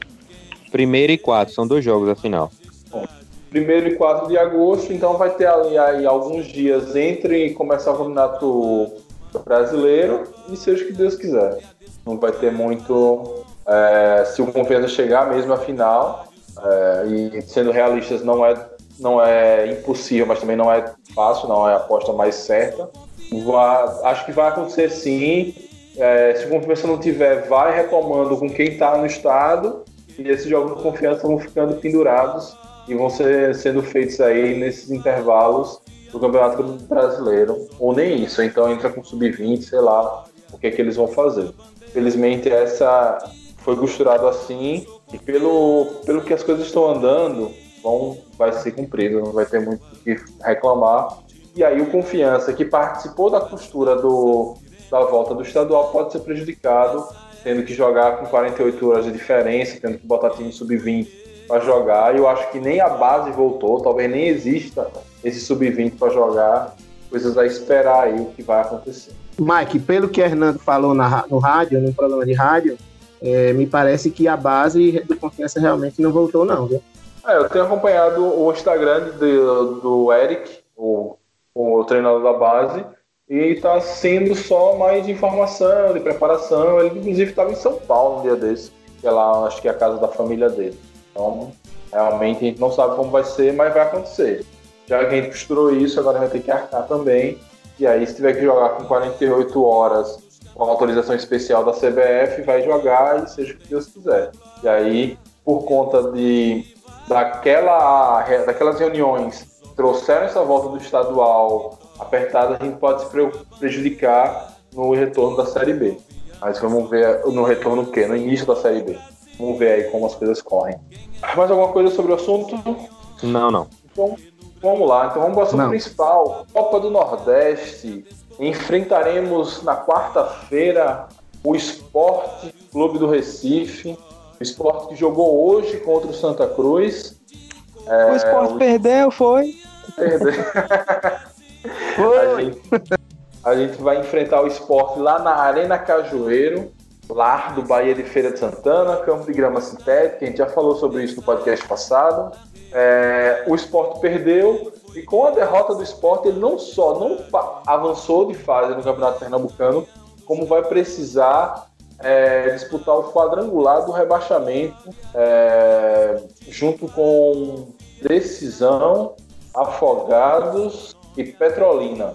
Primeiro e quatro são dois jogos afinal.
final. 1 e 4 de agosto, então vai ter ali aí, alguns dias entre começar o Campeonato Brasileiro e seja o que Deus quiser. Não vai ter muito. É, se o Confiança chegar mesmo à final, é, e sendo realistas, não é, não é impossível, mas também não é fácil, não é a aposta mais certa. Vai, acho que vai acontecer sim. É, se o Confiança não tiver, vai retomando com quem está no estado e esses jogos de confiança vão ficando pendurados e vão ser sendo feitos aí nesses intervalos do Campeonato Brasileiro, ou nem isso, então entra com sub-20, sei lá, o que é que eles vão fazer. Felizmente essa foi costurado assim e pelo, pelo que as coisas estão andando, vão, vai ser cumprido, não vai ter muito o que reclamar. E aí o Confiança, que participou da costura do, da volta do estadual, pode ser prejudicado, tendo que jogar com 48 horas de diferença, tendo que botar time sub-20 para jogar. E eu acho que nem a base voltou, talvez nem exista esse sub-20 para jogar. Coisas a esperar aí o que vai acontecer.
Mike, pelo que Hernando falou na no rádio, no programa de rádio, é, me parece que a base do Confiança realmente não voltou, não, viu?
É, eu tenho acompanhado o Instagram de- do Eric, o, o treinador da base, e está sendo só mais de informação, de preparação. Ele, inclusive, estava em São Paulo um dia desse, que é lá, acho que é a casa da família dele. Então, realmente, a gente não sabe como vai ser, mas vai acontecer. Já que a gente costurou isso, agora vai ter que arcar também. E aí, se tiver que jogar com 48 horas com a autorização especial da CBF, vai jogar e seja o que Deus quiser. E aí, por conta de daquela, daquelas reuniões trouxeram essa volta do estadual apertada, a gente pode se pre- prejudicar no retorno da Série B. Mas vamos ver no retorno o quê? No início da Série B. Vamos ver aí como as coisas correm. Mais alguma coisa sobre o assunto?
Não, não.
Então, vamos lá. Então vamos para o assunto
Não.
principal. Copa do Nordeste. Enfrentaremos na quarta-feira o Esporte Clube do Recife. O Esporte que jogou hoje contra o Santa Cruz.
o esporte perdeu, foi.
Perdeu. A gente, a gente vai enfrentar o esporte lá na Arena Cajueiro, lar do Bahia de Feira de Santana, campo de grama sintética. A gente já falou sobre isso no podcast passado. É, o esporte perdeu e com a derrota do esporte, ele não só não avançou de fase no Campeonato Pernambucano, como vai precisar é, disputar o quadrangular do rebaixamento é, junto com Decisão, Afogados e Petrolina.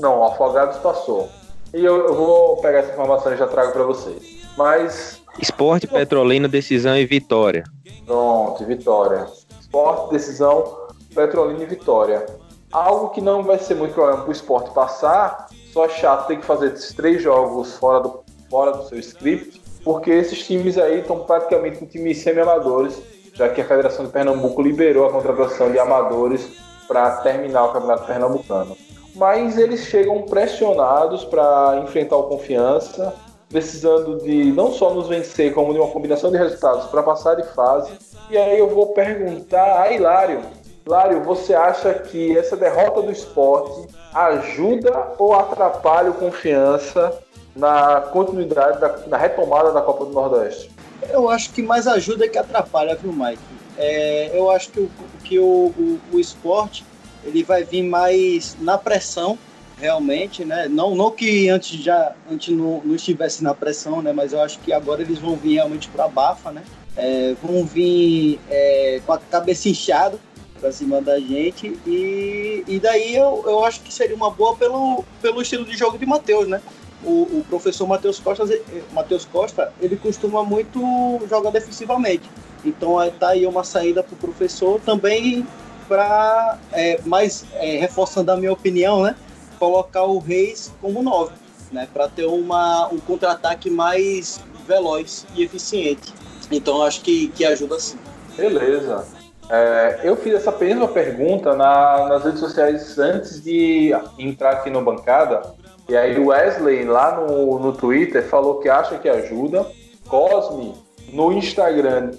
Não, o Afogados passou. E eu, eu vou pegar essa informação e já trago para vocês. Mas.
Esporte, Petrolina, decisão e vitória.
Pronto, vitória. Esporte, decisão, Petrolina e vitória. Algo que não vai ser muito problema para o esporte passar, só chato ter que fazer esses três jogos fora do, fora do seu script, porque esses times aí estão praticamente com times semi-amadores, já que a Federação de Pernambuco liberou a contratação de amadores para terminar o Campeonato Pernambucano. Mas eles chegam pressionados para enfrentar o Confiança, precisando de não só nos vencer, como de uma combinação de resultados para passar de fase. E aí eu vou perguntar a Hilário. Hilário, você acha que essa derrota do esporte ajuda ou atrapalha o Confiança na continuidade, da, na retomada da Copa do Nordeste?
Eu acho que mais ajuda que atrapalha, viu, Mike? É, eu acho que o, que o, o, o esporte ele vai vir mais na pressão, realmente, né? Não, não que antes já antes não, não estivesse na pressão, né? Mas eu acho que agora eles vão vir realmente para bafa, né? É, vão vir é, com a cabeça inchada para cima da gente e, e daí eu, eu acho que seria uma boa pelo, pelo estilo de jogo de Matheus, né? O, o professor Matheus Costa, Matheus Costa, ele costuma muito jogar defensivamente. Então tá aí uma saída para o professor também para, é, mais é, reforçando a minha opinião, né, colocar o Reis como 9, né, para ter uma, um contra-ataque mais veloz e eficiente. Então acho que, que ajuda sim.
Beleza. É, eu fiz essa mesma pergunta na, nas redes sociais antes de entrar aqui no bancada. E aí o Wesley lá no, no Twitter falou que acha que ajuda. Cosme no Instagram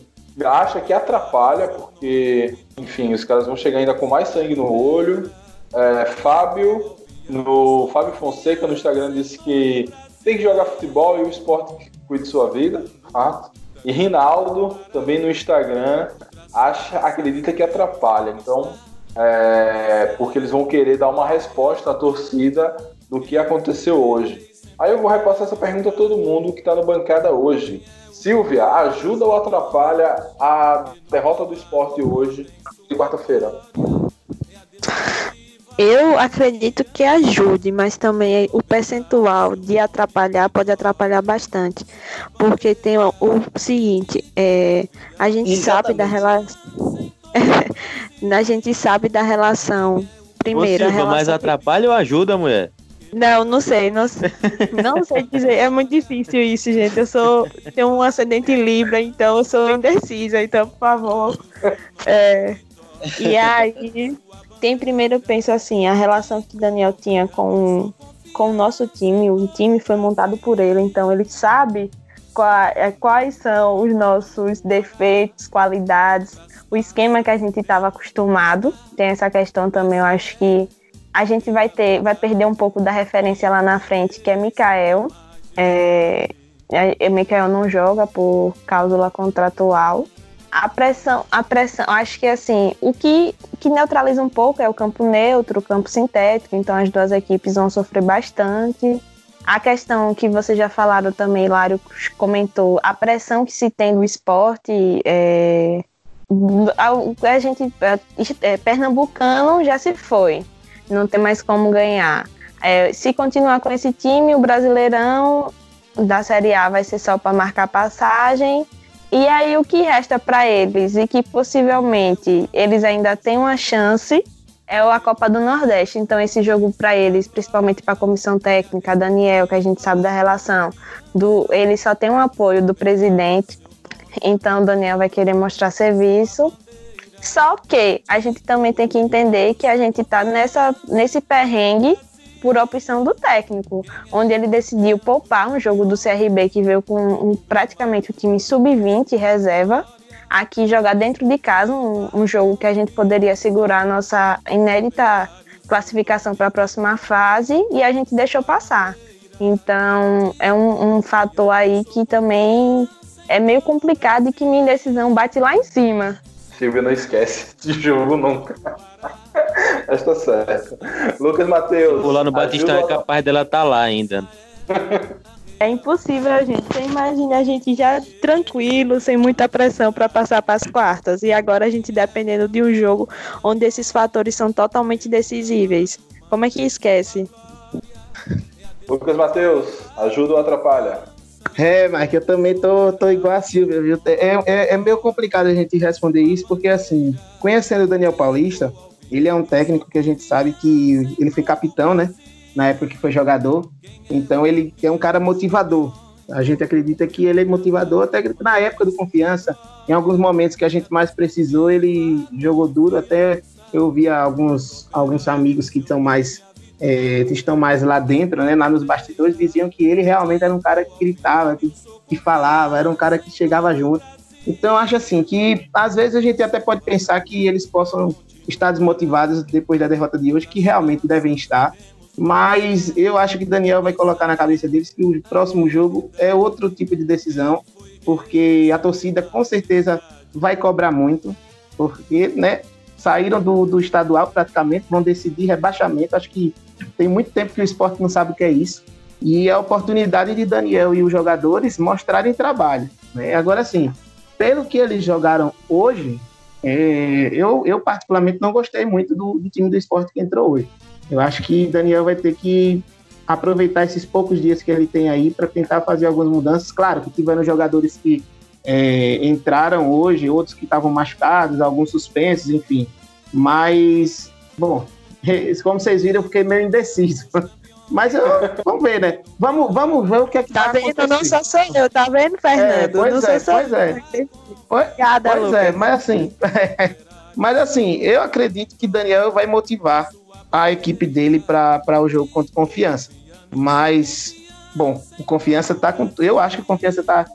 acha que atrapalha, porque, enfim, os caras vão chegar ainda com mais sangue no olho. É, Fábio, no Fábio Fonseca no Instagram disse que tem que jogar futebol e o esporte cuide de sua vida, fato. E Rinaldo, também no Instagram, acha, acredita que atrapalha. Então, é, porque eles vão querer dar uma resposta à torcida do que aconteceu hoje. Aí eu vou repassar essa pergunta a todo mundo que está na bancada hoje. Silvia, ajuda ou atrapalha a derrota do esporte hoje, de quarta-feira?
Eu acredito que ajude, mas também o percentual de atrapalhar pode atrapalhar bastante. Porque tem o, o seguinte, é, a gente Exatamente. sabe da relação. *laughs* a gente sabe da relação. Primeiro,
Ô, Silvia,
relação
mas atrapalha ou ajuda, mulher?
Não, não sei, não, *laughs* não sei dizer. É muito difícil isso, gente. Eu sou tenho um ascendente Libra, então eu sou indecisa. Então, por favor. É, e aí, tem primeiro eu penso assim, a relação que Daniel tinha com com o nosso time. O time foi montado por ele, então ele sabe é, quais são os nossos defeitos, qualidades, o esquema que a gente estava acostumado. Tem essa questão também, eu acho que a gente vai ter, vai perder um pouco da referência lá na frente, que é Mikael. É, é, Mikael não joga por cláusula contratual. A pressão, a pressão, acho que assim, o que, que neutraliza um pouco é o campo neutro, o campo sintético, então as duas equipes vão sofrer bastante. A questão que vocês já falaram também, Lário comentou, a pressão que se tem no esporte, é, a, a gente, é, é, pernambucano já se foi não tem mais como ganhar. É, se continuar com esse time, o Brasileirão da Série A vai ser só para marcar passagem. E aí o que resta para eles e que possivelmente eles ainda têm uma chance é a Copa do Nordeste. Então esse jogo para eles, principalmente para a comissão técnica, Daniel, que a gente sabe da relação, do ele só tem um apoio do presidente. Então Daniel vai querer mostrar serviço só que a gente também tem que entender que a gente está nessa, nesse perrengue por opção do técnico, onde ele decidiu poupar um jogo do CRB que veio com um, praticamente o time sub-20 reserva, aqui jogar dentro de casa, um, um, jogo que a gente poderia segurar a nossa inédita classificação para a próxima fase e a gente deixou passar. Então é um, um fator aí que também é meio complicado e que minha decisão bate lá em cima.
Silvia não esquece de jogo nunca. *laughs* Mas tá certo. Lucas Matheus.
O lá no Batista é capaz dela estar tá lá ainda. *laughs*
É impossível, gente. Você imagina a gente já tranquilo, sem muita pressão para passar para as quartas. E agora a gente dependendo de um jogo onde esses fatores são totalmente decisíveis. Como é que esquece?
Lucas Matheus, ajuda ou atrapalha?
É, Mike, eu também tô, tô igual a Silvia, viu? É, é, é meio complicado a gente responder isso, porque assim, conhecendo o Daniel Paulista, ele é um técnico que a gente sabe que ele foi capitão, né? Na época que foi jogador. Então ele é um cara motivador. A gente acredita que ele é motivador, até na época do confiança, em alguns momentos que a gente mais precisou, ele jogou duro. Até eu via alguns, alguns amigos que estão mais é, estão mais lá dentro, né, lá nos bastidores, diziam que ele realmente era um cara que gritava, que, que falava, era um cara que chegava junto. Então, acho assim que às vezes a gente até pode pensar que eles possam estar desmotivados depois da derrota de hoje, que realmente devem estar. Mas eu acho que Daniel vai colocar na cabeça deles que o próximo jogo é outro tipo de decisão, porque a torcida com certeza vai cobrar muito, porque né, saíram do, do estadual praticamente, vão decidir rebaixamento. Acho que tem muito tempo que o esporte não sabe o que é isso. E a oportunidade de Daniel e os jogadores mostrarem trabalho. Né? Agora, sim, pelo que eles jogaram hoje, é, eu, eu particularmente não gostei muito do, do time do esporte que entrou hoje. Eu acho que Daniel vai ter que aproveitar esses poucos dias que ele tem aí para tentar fazer algumas mudanças. Claro que tiveram jogadores que é, entraram hoje, outros que estavam machucados, alguns suspensos, enfim. Mas, bom, como vocês viram, eu fiquei meio indeciso. *laughs* Mas eu, vamos ver, né? Vamos, vamos ver o que é que
tá, tá vendo? Não só sou eu, tá vendo, Fernando? É,
pois
não
é,
sou
pois é. Pois,
Obrigada,
pois é, mas assim, *laughs* mas assim, eu acredito que Daniel vai motivar a equipe dele para o jogo contra Confiança. Mas, bom, o Confiança tá com. Eu acho que o Confiança tá.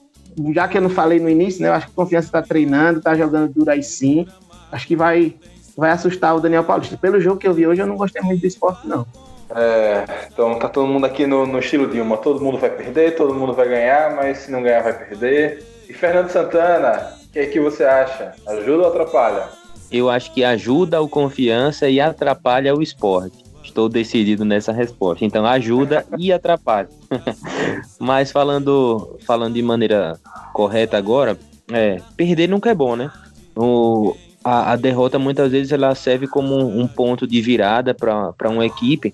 Já que eu não falei no início, né? Eu acho que o Confiança tá treinando, tá jogando duro aí sim. Acho que vai, vai assustar o Daniel Paulista. Pelo jogo que eu vi hoje, eu não gostei muito do esporte, não.
É, então tá todo mundo aqui no, no estilo de uma, todo mundo vai perder, todo mundo vai ganhar, mas se não ganhar vai perder. E Fernando Santana, o que é que você acha? Ajuda ou atrapalha?
Eu acho que ajuda o confiança e atrapalha o esporte. Estou decidido nessa resposta. Então ajuda e *laughs* atrapalha. *laughs* mas falando, falando de maneira correta agora, é, perder nunca é bom, né? O, a, a derrota muitas vezes ela serve como um, um ponto de virada para uma equipe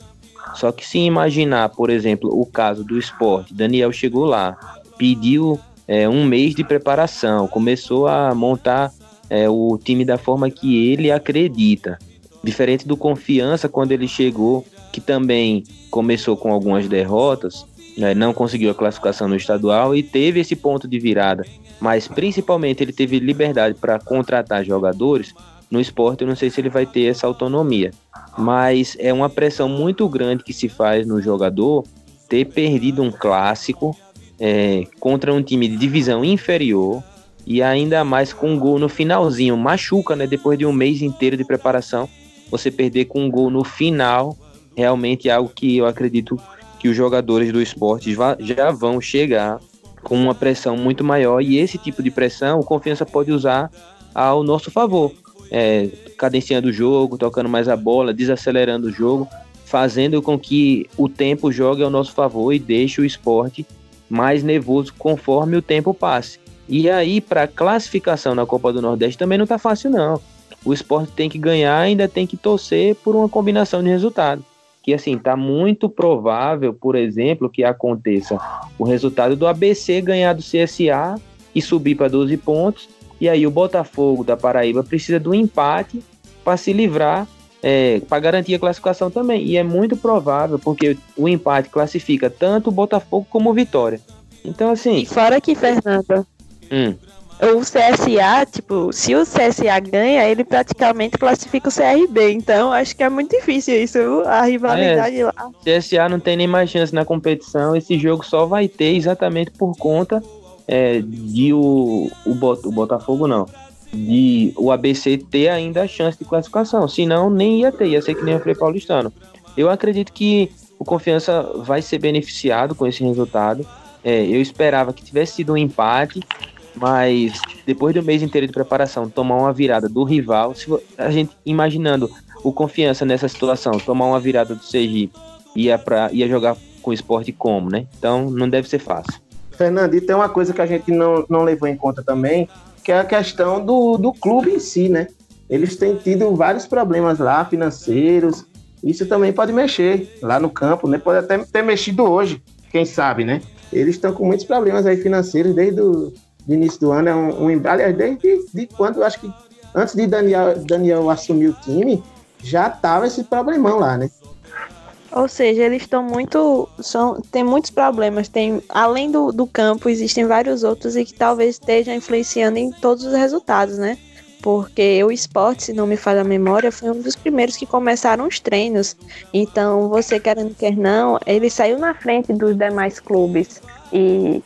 só que se imaginar, por exemplo, o caso do esporte, Daniel chegou lá, pediu é, um mês de preparação, começou a montar é, o time da forma que ele acredita. Diferente do Confiança, quando ele chegou, que também começou com algumas derrotas, né, não conseguiu a classificação no estadual e teve esse ponto de virada. Mas principalmente ele teve liberdade para contratar jogadores. No esporte, eu não sei se ele vai ter essa autonomia mas é uma pressão muito grande que se faz no jogador ter perdido um clássico é, contra um time de divisão inferior e ainda mais com um gol no finalzinho. Machuca, né? Depois de um mês inteiro de preparação, você perder com um gol no final realmente é algo que eu acredito que os jogadores do esporte já vão chegar com uma pressão muito maior e esse tipo de pressão o Confiança pode usar ao nosso favor é, cadenciando o jogo, tocando mais a bola, desacelerando o jogo, fazendo com que o tempo jogue ao nosso favor e deixe o esporte mais nervoso conforme o tempo passe. E aí, para classificação na Copa do Nordeste também não está fácil, não. O esporte tem que ganhar ainda tem que torcer por uma combinação de resultados. Que assim, tá muito provável, por exemplo, que aconteça o resultado do ABC ganhar do CSA e subir para 12 pontos e aí o Botafogo da Paraíba precisa do empate para se livrar, é, para garantir a classificação também. E é muito provável, porque o empate classifica tanto o Botafogo como o Vitória. Então, assim.
E fora que, Fernanda.
Hum.
O CSA, tipo, se o CSA ganha, ele praticamente classifica o CRB. Então, acho que é muito difícil isso, a rivalidade é, lá.
CSA não tem nem mais chance na competição. Esse jogo só vai ter exatamente por conta é, de o, o, o Botafogo não, de o ABC ter ainda a chance de classificação. Senão, nem ia ter, ia ser que nem o Frei Paulistano. Eu acredito que o Confiança vai ser beneficiado com esse resultado. É, eu esperava que tivesse sido um empate, mas depois do mês inteiro de preparação, tomar uma virada do rival, se a gente imaginando o Confiança nessa situação, tomar uma virada do Sergipe, ia, pra, ia jogar com o esporte como, né? Então não deve ser fácil.
Fernando, e tem uma coisa que a gente não, não levou em conta também, que é a questão do, do clube em si, né? Eles têm tido vários problemas lá, financeiros, Isso também pode mexer lá no campo, né? Pode até ter mexido hoje, quem sabe, né? Eles estão com muitos problemas aí financeiros desde o início do ano. É um, um aliás, desde de quando, acho que antes de Daniel, Daniel assumir o time, já tava esse problemão lá, né?
Ou seja, eles estão muito. São, tem muitos problemas. Tem, além do, do campo, existem vários outros e que talvez estejam influenciando em todos os resultados, né? Porque o esporte, se não me falha a memória, foi um dos primeiros que começaram os treinos. Então, você querendo quer não, ele saiu na frente dos demais clubes. E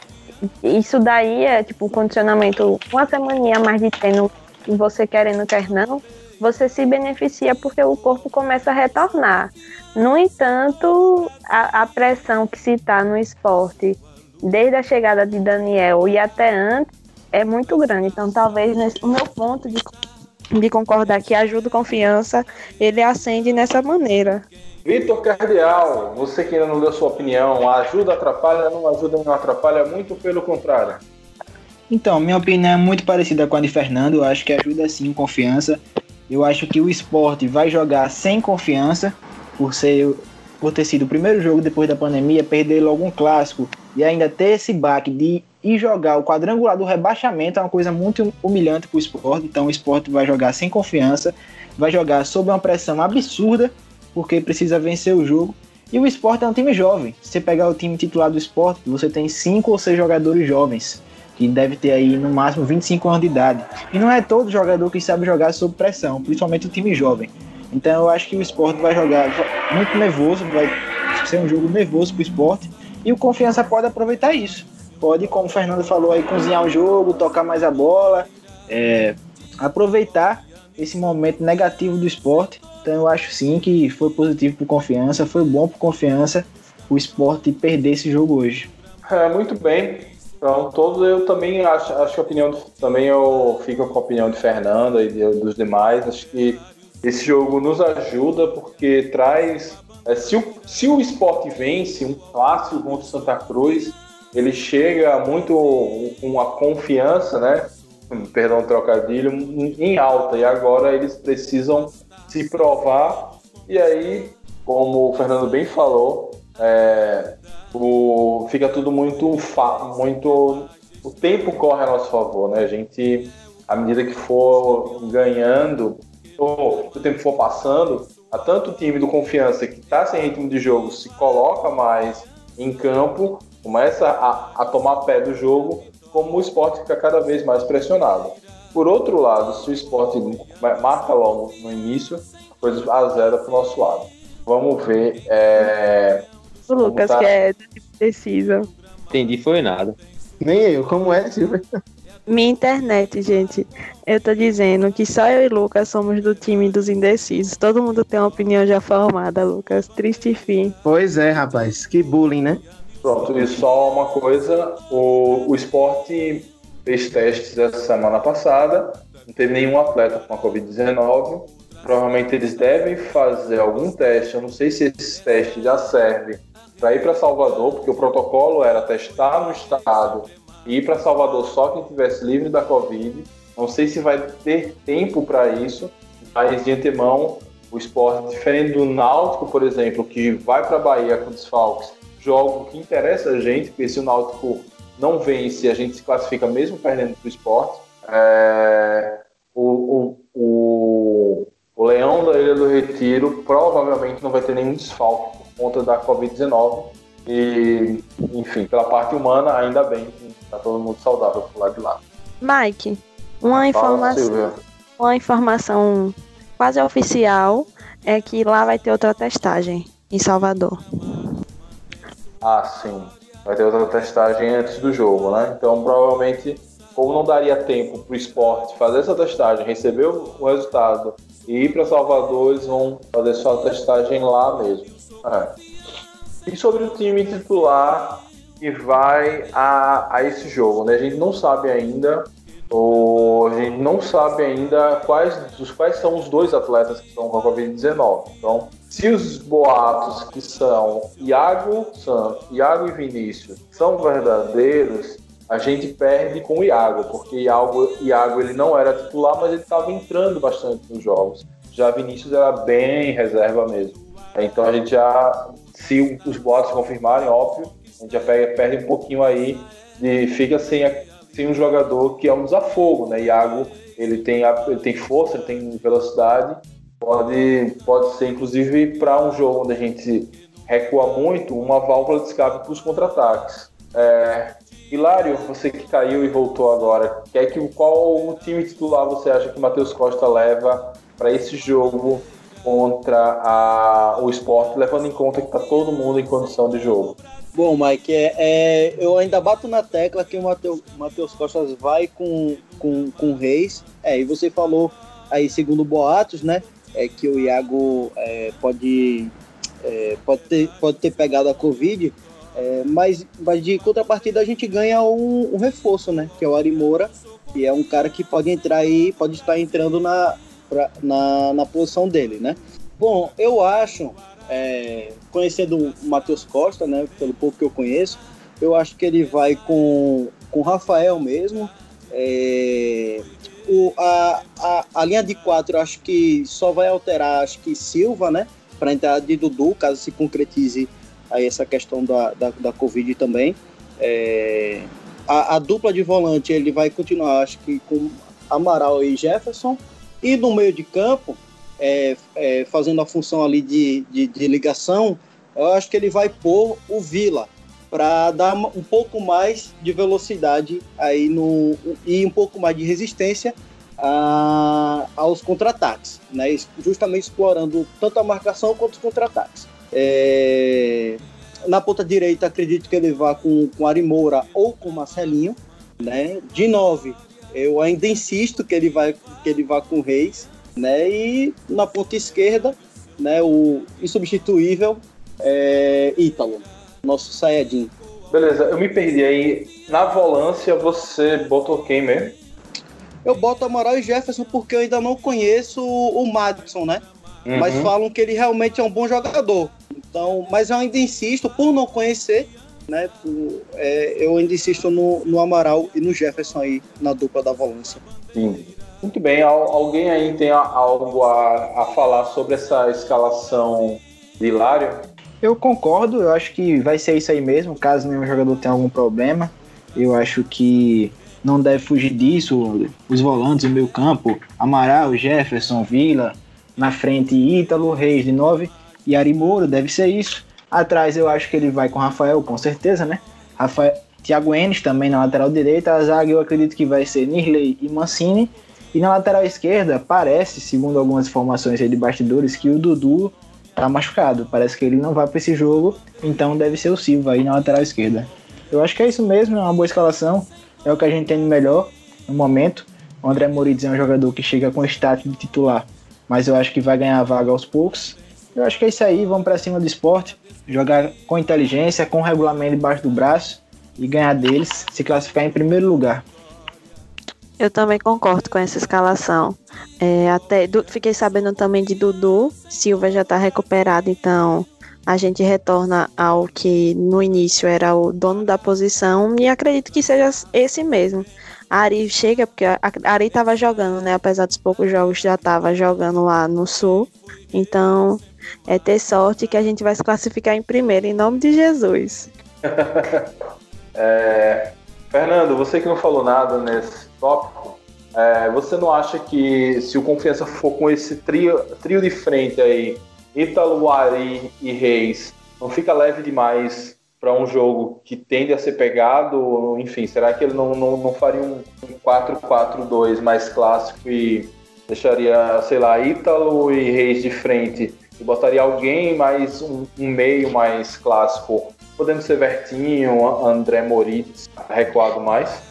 isso daí é tipo um condicionamento, uma semana mais de treino, você querendo quer não, você se beneficia porque o corpo começa a retornar. No entanto, a, a pressão que se está no esporte, desde a chegada de Daniel e até antes, é muito grande. Então, talvez nesse, o meu ponto de, de concordar que ajuda confiança, ele acende nessa maneira.
Vitor Cardeal, você que ainda não deu sua opinião, ajuda, atrapalha, não ajuda, não atrapalha, muito pelo contrário.
Então, minha opinião é muito parecida com a de Fernando, eu acho que ajuda sim confiança. Eu acho que o esporte vai jogar sem confiança, por ser por ter sido o primeiro jogo depois da pandemia, perder logo um clássico e ainda ter esse baque de ir jogar o quadrangular do rebaixamento é uma coisa muito humilhante para o esporte. Então o esporte vai jogar sem confiança, vai jogar sob uma pressão absurda, porque precisa vencer o jogo. E o esporte é um time jovem. Se você pegar o time titular do esporte, você tem cinco ou seis jogadores jovens que deve ter aí no máximo 25 anos de idade. E não é todo jogador que sabe jogar sob pressão, principalmente o time jovem. Então eu acho que o esporte vai jogar muito nervoso, vai ser um jogo nervoso para o esporte. E o Confiança pode aproveitar isso. Pode, como o Fernando falou aí, cozinhar o jogo, tocar mais a bola, é, aproveitar esse momento negativo do esporte. Então eu acho sim que foi positivo para Confiança, foi bom para Confiança o esporte perder esse jogo hoje.
É, muito bem. Então, todos eu também acho, acho que a opinião também eu fico com a opinião de Fernanda e de, dos demais. Acho que esse jogo nos ajuda porque traz. É, se, o, se o esporte vence um clássico contra o Santa Cruz, ele chega muito com a confiança, né? Perdão, trocadilho, em alta. E agora eles precisam se provar. E aí, como o Fernando bem falou, é, o, fica tudo muito, muito. O tempo corre a nosso favor, né? A gente, à medida que for ganhando, ou o tempo for passando, a tanto time do Confiança que está sem ritmo de jogo se coloca mais em campo, começa a, a tomar pé do jogo, como o esporte fica cada vez mais pressionado. Por outro lado, se o esporte marca logo no início, a coisa azeda para o nosso lado. Vamos ver. É,
o Lucas, tá... que é precisa.
Entendi, foi nada.
Nem eu, como é, Silvia?
Minha internet, gente. Eu tô dizendo que só eu e Lucas somos do time dos indecisos. Todo mundo tem uma opinião já formada, Lucas. Triste fim.
Pois é, rapaz. Que bullying, né?
Pronto, e só uma coisa: o, o esporte fez testes essa semana passada, não teve nenhum atleta com a Covid-19. Provavelmente eles devem fazer algum teste. Eu não sei se esse teste já serve para ir para Salvador, porque o protocolo era testar no estado e ir para Salvador só quem tivesse livre da Covid. Não sei se vai ter tempo para isso, mas de antemão, o esporte, diferente do Náutico, por exemplo, que vai para a Bahia com desfalques, jogo que interessa a gente, porque se o Náutico não vence, a gente se classifica mesmo perdendo para o esporte. É, o, o, o, o Leão da Ilha do Retiro provavelmente não vai ter nenhum desfalque conta da Covid-19. E, enfim, pela parte humana, ainda bem que está todo mundo saudável por lá de lá.
Mike, uma informação, uma informação quase oficial é que lá vai ter outra testagem em Salvador.
Ah, sim. Vai ter outra testagem antes do jogo, né? Então, provavelmente, como não daria tempo para o esporte fazer essa testagem, receber o resultado e ir para Salvador, eles vão fazer sua testagem lá mesmo. É. E sobre o time titular que vai a, a esse jogo, né? A gente não sabe ainda, ou a gente não sabe ainda quais, os, quais são os dois atletas que estão com a Covid-19. Então, se os boatos que são Iago, Santos, Iago e Vinícius são verdadeiros, a gente perde com o Iago, porque Iago, Iago ele não era titular, mas ele estava entrando bastante nos jogos. Já Vinícius era bem reserva mesmo. Então a gente já, se os boatos confirmarem, óbvio, a gente já perde um pouquinho aí e fica sem, sem um jogador que é um desafogo, né? Iago, ele tem, ele tem força, ele tem velocidade, pode, pode ser inclusive para um jogo onde a gente recua muito, uma válvula de escape para os contra-ataques. É, Hilário, você que caiu e voltou agora, quer que, qual o time titular você acha que o Matheus Costa leva para esse jogo contra a, o esporte, levando em conta que está todo mundo em condição de jogo?
Bom, Mike, é, é, eu ainda bato na tecla que o Matheus Costa vai com, com, com o Reis. É, e você falou aí, segundo boatos, né? É que o Iago é, pode, é, pode, ter, pode ter pegado a Covid. É, mas, mas de contrapartida a gente ganha um, um, reforço, né? Que é o Ari Moura, que é um cara que pode entrar aí, pode estar entrando na, pra, na, na posição dele, né? Bom, eu acho, é, conhecendo o Matheus Costa, né? Pelo pouco que eu conheço, eu acho que ele vai com com Rafael mesmo. É, o, a, a, a linha de quatro, acho que só vai alterar, acho que Silva, né? Para entrar de Dudu, caso se concretize aí essa questão da, da, da Covid também. É, a, a, dupla de volante ele vai continuar, acho que com Amaral e Jefferson. E no meio de campo, é, é, fazendo a função ali de, de, de, ligação, eu acho que ele vai pôr o Vila para dar um pouco mais de velocidade aí no, e um pouco mais de resistência a, aos contra-ataques, né? justamente explorando tanto a marcação quanto os contra-ataques. É... Na ponta direita, acredito que ele vá com, com Ari Moura ou com Marcelinho. Né? De nove, eu ainda insisto que ele vai que ele vá com Reis. Né? E na ponta esquerda, né, o insubstituível é, Ítalo, nosso Sayajin.
Beleza, eu me perdi aí. Na volância, você botou quem mesmo?
Eu boto Amaral e Jefferson porque eu ainda não conheço o Madison, né? Uhum. Mas falam que ele realmente é um bom jogador. Então, mas eu ainda insisto, por não conhecer, né? Por, é, eu ainda insisto no, no Amaral e no Jefferson aí na dupla da volância.
Sim. Muito bem. Alguém aí tem algo a, a falar sobre essa escalação de Hilário?
Eu concordo, eu acho que vai ser isso aí mesmo, caso nenhum jogador tenha algum problema. Eu acho que não deve fugir disso. Os volantes, o meio campo, Amaral, Jefferson, Vila, na frente Ítalo, Reis de 9 e Ari Moura, deve ser isso. Atrás eu acho que ele vai com Rafael, com certeza, né? Rafael, Thiago Enes também na lateral direita. A zaga eu acredito que vai ser Nirley e Mancini. E na lateral esquerda, parece, segundo algumas informações de bastidores, que o Dudu tá machucado. Parece que ele não vai para esse jogo, então deve ser o Silva aí na lateral esquerda. Eu acho que é isso mesmo, é uma boa escalação. É o que a gente tem melhor no momento. O André Moritz é um jogador que chega com status de titular, mas eu acho que vai ganhar a vaga aos poucos. Eu acho que é isso aí, vamos para cima do esporte, jogar com inteligência, com regulamento debaixo do braço e ganhar deles, se classificar em primeiro lugar.
Eu também concordo com essa escalação. É, até do, fiquei sabendo também de Dudu. Silva já está recuperado, então a gente retorna ao que no início era o dono da posição e acredito que seja esse mesmo. A Ari chega, porque a Ari estava jogando, né? Apesar dos poucos jogos, já estava jogando lá no Sul. Então, é ter sorte que a gente vai se classificar em primeiro, em nome de Jesus. *laughs*
é, Fernando, você que não falou nada nesse tópico, é, você não acha que se o Confiança for com esse trio, trio de frente aí, Ítalo, Ari e Reis, não fica leve demais para um jogo que tende a ser pegado? Enfim, será que ele não, não, não faria um 4-4-2 mais clássico e deixaria, sei lá, Ítalo e Reis de frente e botaria alguém mais um, um, meio mais clássico, podendo ser Vertinho, André Moritz, recuado mais.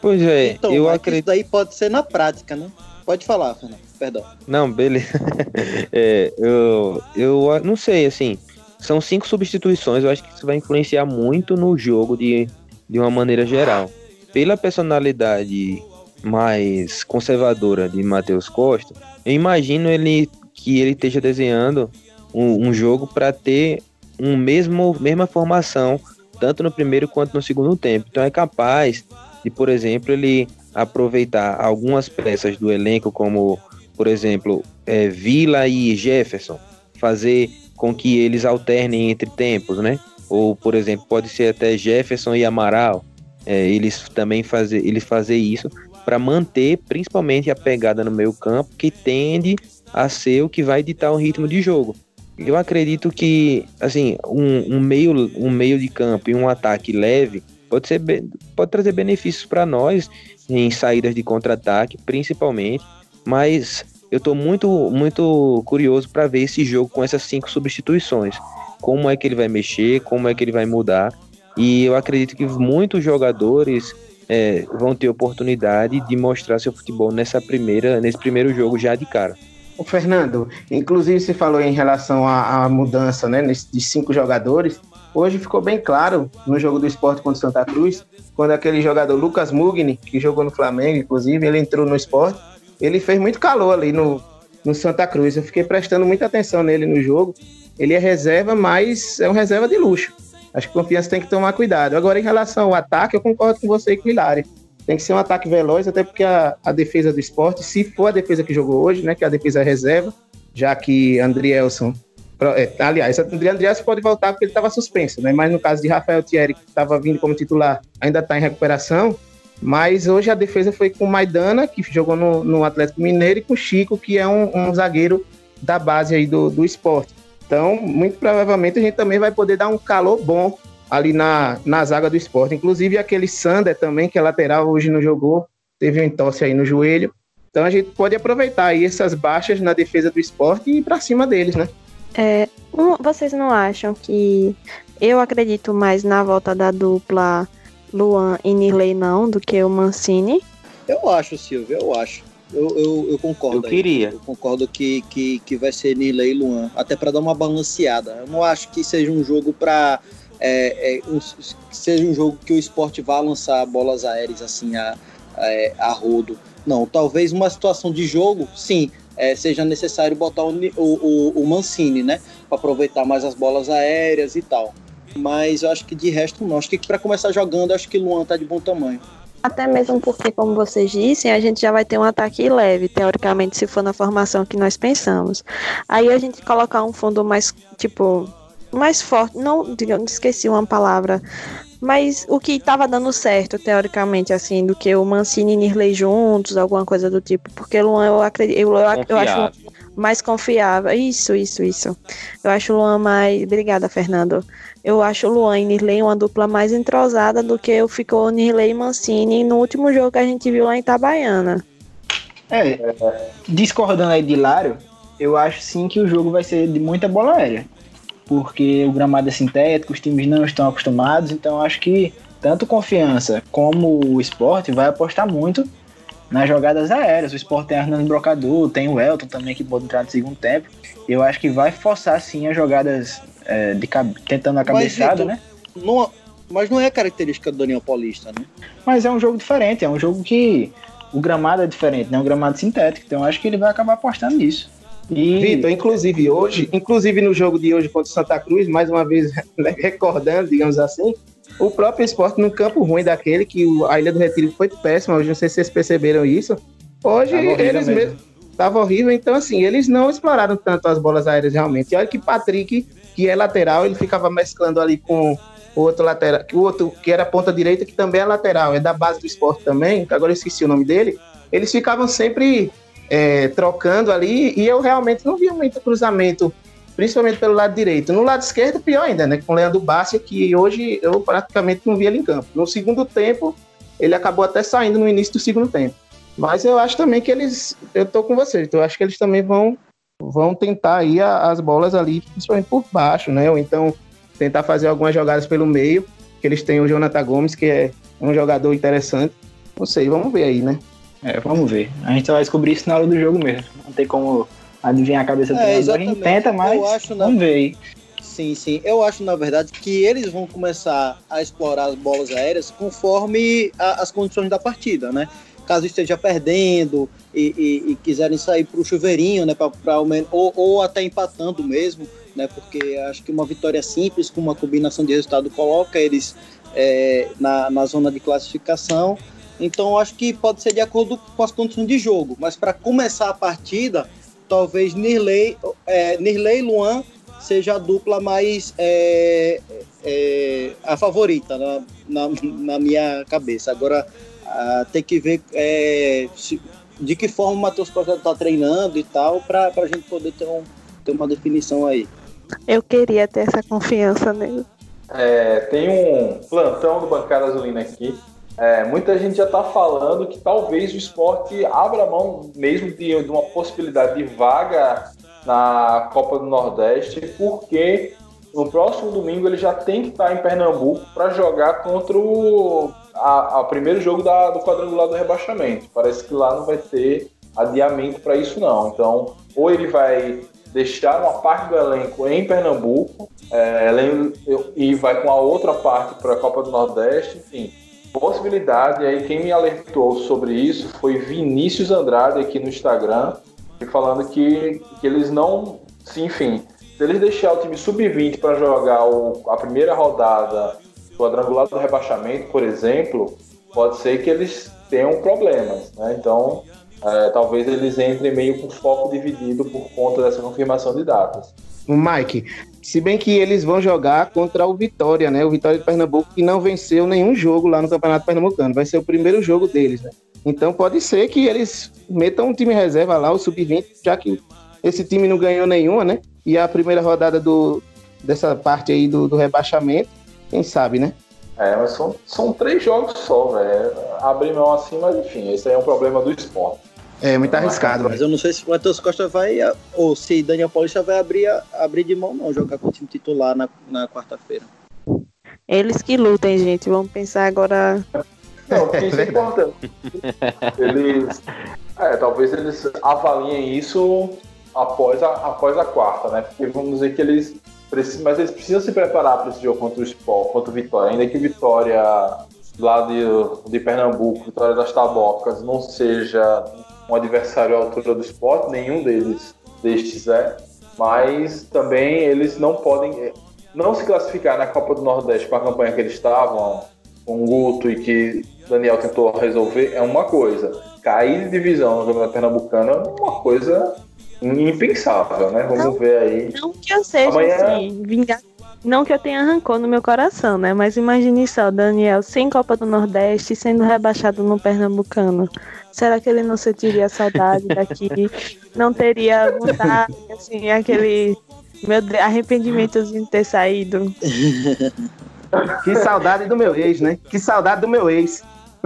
Pois é, então, eu acredito. Isso daí pode ser na prática, né? Pode falar, Fernando. Perdão.
Não, beleza. *laughs* é, eu, eu não sei, assim. São cinco substituições, eu acho que isso vai influenciar muito no jogo de, de uma maneira geral. Pela personalidade mais conservadora de Matheus Costa, eu imagino ele que ele esteja desenhando um, um jogo para ter um mesmo mesma formação tanto no primeiro quanto no segundo tempo. Então é capaz de, por exemplo, ele aproveitar algumas peças do elenco, como por exemplo é, Vila e Jefferson, fazer com que eles alternem entre tempos, né? Ou, por exemplo, pode ser até Jefferson e Amaral, é, eles também fazer, eles fazer isso para manter principalmente a pegada no meio campo, que tende a ser o que vai ditar o ritmo de jogo. Eu acredito que assim um, um meio, um meio de campo e um ataque leve pode, ser, pode trazer benefícios para nós em saídas de contra-ataque, principalmente, mas eu estou muito, muito curioso para ver esse jogo com essas cinco substituições. Como é que ele vai mexer, como é que ele vai mudar. E eu acredito que muitos jogadores é, vão ter oportunidade de mostrar seu futebol nessa primeira, nesse primeiro jogo já de cara.
O Fernando, inclusive você falou em relação à, à mudança né, de cinco jogadores. Hoje ficou bem claro no jogo do esporte contra o Santa Cruz, quando aquele jogador Lucas Mugni, que jogou no Flamengo, inclusive, ele entrou no esporte, ele fez muito calor ali no, no Santa Cruz. Eu fiquei prestando muita atenção nele no jogo. Ele é reserva, mas é um reserva de luxo. Acho que confiança tem que tomar cuidado. Agora, em relação ao ataque, eu concordo com você e com o Hilário. Tem que ser um ataque veloz, até porque a, a, defesa do esporte, se for a defesa que jogou hoje, né, que é a defesa reserva, já que Andrielson. É, aliás, André Andrielson pode voltar porque ele estava suspenso, né? Mas no caso de Rafael Thierry, que estava vindo como titular, ainda está em recuperação. Mas hoje a defesa foi com Maidana, que jogou no, no Atlético Mineiro, e com Chico, que é um, um zagueiro da base aí do, do esporte. Então, muito provavelmente a gente também vai poder dar um calor bom ali na, na zaga do esporte. Inclusive aquele Sander também, que é lateral, hoje não jogou, teve um entorse aí no joelho. Então a gente pode aproveitar aí essas baixas na defesa do esporte e ir para cima deles, né?
É, um, vocês não acham que eu acredito mais na volta da dupla Luan e Nirley não do que o Mancini?
Eu acho, Silvio, eu acho. Eu, eu, eu concordo.
Eu queria.
Eu concordo que, que, que vai ser Nirley e Luan, até para dar uma balanceada. Eu não acho que seja um jogo para. É, é, um, seja um jogo que o esporte vá lançar bolas aéreas assim a, a, a rodo. Não, talvez uma situação de jogo, sim, é, seja necessário botar o, o, o Mancini, né? Para aproveitar mais as bolas aéreas e tal. Mas eu acho que de resto não. Acho que para começar jogando, acho que Luan tá de bom tamanho.
Até mesmo porque, como vocês dissem, a gente já vai ter um ataque leve, teoricamente, se for na formação que nós pensamos. Aí a gente colocar um fundo mais, tipo, mais forte, não, esqueci uma palavra, mas o que estava dando certo, teoricamente, assim, do que o Mancini e Nirley juntos, alguma coisa do tipo, porque o Luan, eu acredito, eu, eu, eu acho mais confiável. Isso, isso, isso. Eu acho o Luan mais. Obrigada, Fernando. Eu acho o Luan e Nirley uma dupla mais entrosada do que ficou Nirley e Mancini no último jogo que a gente viu lá em Itabaiana.
É, discordando aí de Lário, eu acho sim que o jogo vai ser de muita bola aérea. Porque o gramado é sintético, os times não estão acostumados, então acho que tanto confiança como o esporte vai apostar muito nas jogadas aéreas. O Sport tem Hernando Brocador, tem o Elton também que pode entrar no segundo tempo. Eu acho que vai forçar sim as jogadas é, de tentando a cabeçada, né?
Não, mas não é característica do Daniel Paulista, né?
Mas é um jogo diferente, é um jogo que o gramado é diferente, né? Um gramado sintético, então eu acho que ele vai acabar apostando nisso.
E... Vitor, inclusive hoje, inclusive no jogo de hoje contra o Santa Cruz, mais uma vez *laughs* recordando, digamos assim, o próprio esporte num campo ruim daquele, que a Ilha do Retiro foi péssima, hoje não sei se vocês perceberam isso. Hoje eles mesmo. mesmo tava horrível, então assim, eles não exploraram tanto as bolas aéreas realmente. E olha que Patrick, que é lateral, ele ficava mesclando ali com o outro lateral, o outro que era ponta direita, que também é lateral, é da base do esporte também, agora eu esqueci o nome dele. Eles ficavam sempre é, trocando ali e eu realmente não via muito cruzamento principalmente pelo lado direito. No lado esquerdo, pior ainda, né? Com o Leandro Bárcia, que hoje eu praticamente não vi ele em campo. No segundo tempo, ele acabou até saindo no início do segundo tempo. Mas eu acho também que eles. Eu tô com vocês, então eu acho que eles também vão, vão tentar aí as bolas ali, principalmente por baixo, né? Ou então tentar fazer algumas jogadas pelo meio, que eles têm o Jonathan Gomes, que é um jogador interessante. Não sei, vamos ver aí, né?
É, vamos ver. A gente vai descobrir isso na hora do jogo mesmo. Não tem como adivinhar a cabeça do é, treinador. A gente tenta, mas acho, vamos ver aí.
Sim, sim. Eu acho, na verdade, que eles vão começar a explorar as bolas aéreas conforme a, as condições da partida, né? Caso esteja perdendo e, e, e quiserem sair para o chuveirinho, né? Pra, pra, ou, ou até empatando mesmo, né? Porque acho que uma vitória simples, com uma combinação de resultado, coloca eles é, na, na zona de classificação. Então, acho que pode ser de acordo com as condições de jogo. Mas para começar a partida, talvez Nirley, é, Nirley Luan seja a dupla mais é, é, a favorita na, na, na, minha cabeça. Agora, tem que ver é, se, de que forma o Matheus Costa está treinando e tal, para a gente poder ter, um, ter uma definição aí.
Eu queria ter essa confiança nele.
É, tem um plantão do Bancada Azulina aqui. É, muita gente já está falando que talvez o esporte abra mão mesmo de, de uma possibilidade de vaga na Copa do Nordeste, porque no próximo domingo ele já tem que estar em Pernambuco para jogar contra o a, a primeiro jogo da, do quadrangular do rebaixamento. Parece que lá não vai ter adiamento para isso não. Então, ou ele vai deixar uma parte do elenco em Pernambuco é, e vai com a outra parte para a Copa do Nordeste, enfim. Possibilidade, aí quem me alertou sobre isso foi Vinícius Andrade aqui no Instagram, falando que, que eles não, sim, enfim, se eles deixar o time sub-20 para jogar o, a primeira rodada quadrangular do rebaixamento, por exemplo, pode ser que eles tenham problemas, né? Então, é, talvez eles entrem meio com foco dividido por conta dessa confirmação de datas.
O Mike, se bem que eles vão jogar contra o Vitória, né? O Vitória de Pernambuco que não venceu nenhum jogo lá no Campeonato Pernambucano. Vai ser o primeiro jogo deles, né? Então pode ser que eles metam um time reserva lá, o sub-20, já que esse time não ganhou nenhuma, né? E a primeira rodada do, dessa parte aí do, do rebaixamento, quem sabe, né?
É, mas são, são três jogos só, velho. Abrir mão assim, mas enfim, esse aí é um problema do esporte.
É muito arriscado.
Mas eu não sei se o Matheus Costa vai, ou se Daniel Paulista vai abrir, abrir de mão, não, jogar com o time titular na, na quarta-feira.
Eles que lutem, gente. Vamos pensar agora
não, isso *laughs* é importante. Eles, é, talvez eles avaliem isso após a, após a quarta, né? Porque vamos dizer que eles precisam, mas eles precisam se preparar para esse jogo contra o Sport, contra o Vitória. Ainda que o Vitória lá de, de Pernambuco, Vitória das Tabocas, não seja um adversário à altura do esporte, nenhum deles destes é, mas também eles não podem não se classificar na Copa do Nordeste com a campanha que eles estavam, com o Guto e que Daniel tentou resolver é uma coisa. Cair de divisão no Campeonato Pernambucano é uma coisa impensável, né? Vamos
não,
ver aí.
Não que eu seja Amanhã... assim, vingar... Não que eu tenha rancor no meu coração, né? Mas imagine só, Daniel sem Copa do Nordeste sendo rebaixado no Pernambucano. Será que ele não sentiria saudade daqui? *laughs* Não teria vontade, assim, aquele meu arrependimento de ter saído. *laughs*
Que saudade do meu ex, né? Que saudade do meu ex. *laughs*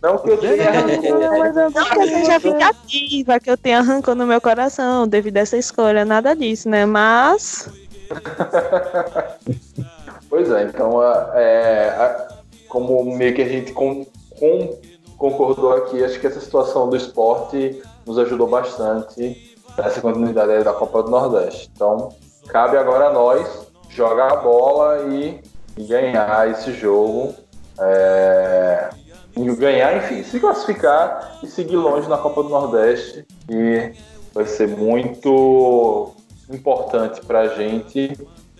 Não que eu tenha
rancor. Não que eu seja vingativa, que eu tenha rancor no meu coração devido a essa escolha, nada disso, né? Mas. *laughs*
pois é, então, é, como meio que a gente com, com, concordou aqui, acho que essa situação do esporte nos ajudou bastante nessa continuidade da Copa do Nordeste. Então, cabe agora a nós jogar a bola e, e ganhar esse jogo. É, ganhar, enfim, se classificar e seguir longe na Copa do Nordeste. E vai ser muito importante para a gente.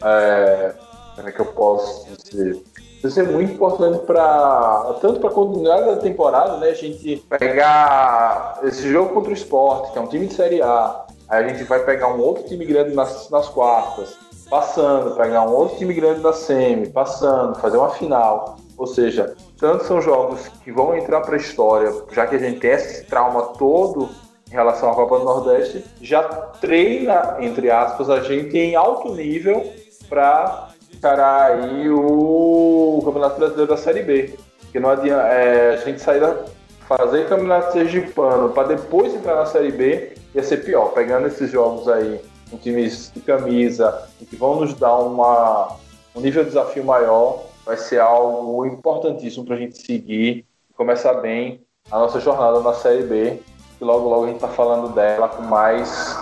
É, como é que eu posso dizer? Vai ser muito importante para tanto para a continuidade da temporada, né? A gente pegar esse jogo contra o esporte, que é um time de Série A, aí a gente vai pegar um outro time grande nas, nas quartas, passando, pegar um outro time grande da semi, passando, fazer uma final. Ou seja, tanto são jogos que vão entrar para a história, já que a gente tem esse trauma todo em relação à Copa do Nordeste, já treina, entre aspas, a gente em alto nível para encarar aí o Campeonato Brasileiro da Série B. Porque não adianta é, a gente sair da, fazer Campeonato Sergipano para depois entrar na Série B, ia ser pior. Pegando esses jogos aí com times de camisa, que vão nos dar uma, um nível de desafio maior, vai ser algo importantíssimo para a gente seguir e começar bem a nossa jornada na Série B, e logo logo a gente está falando dela com mais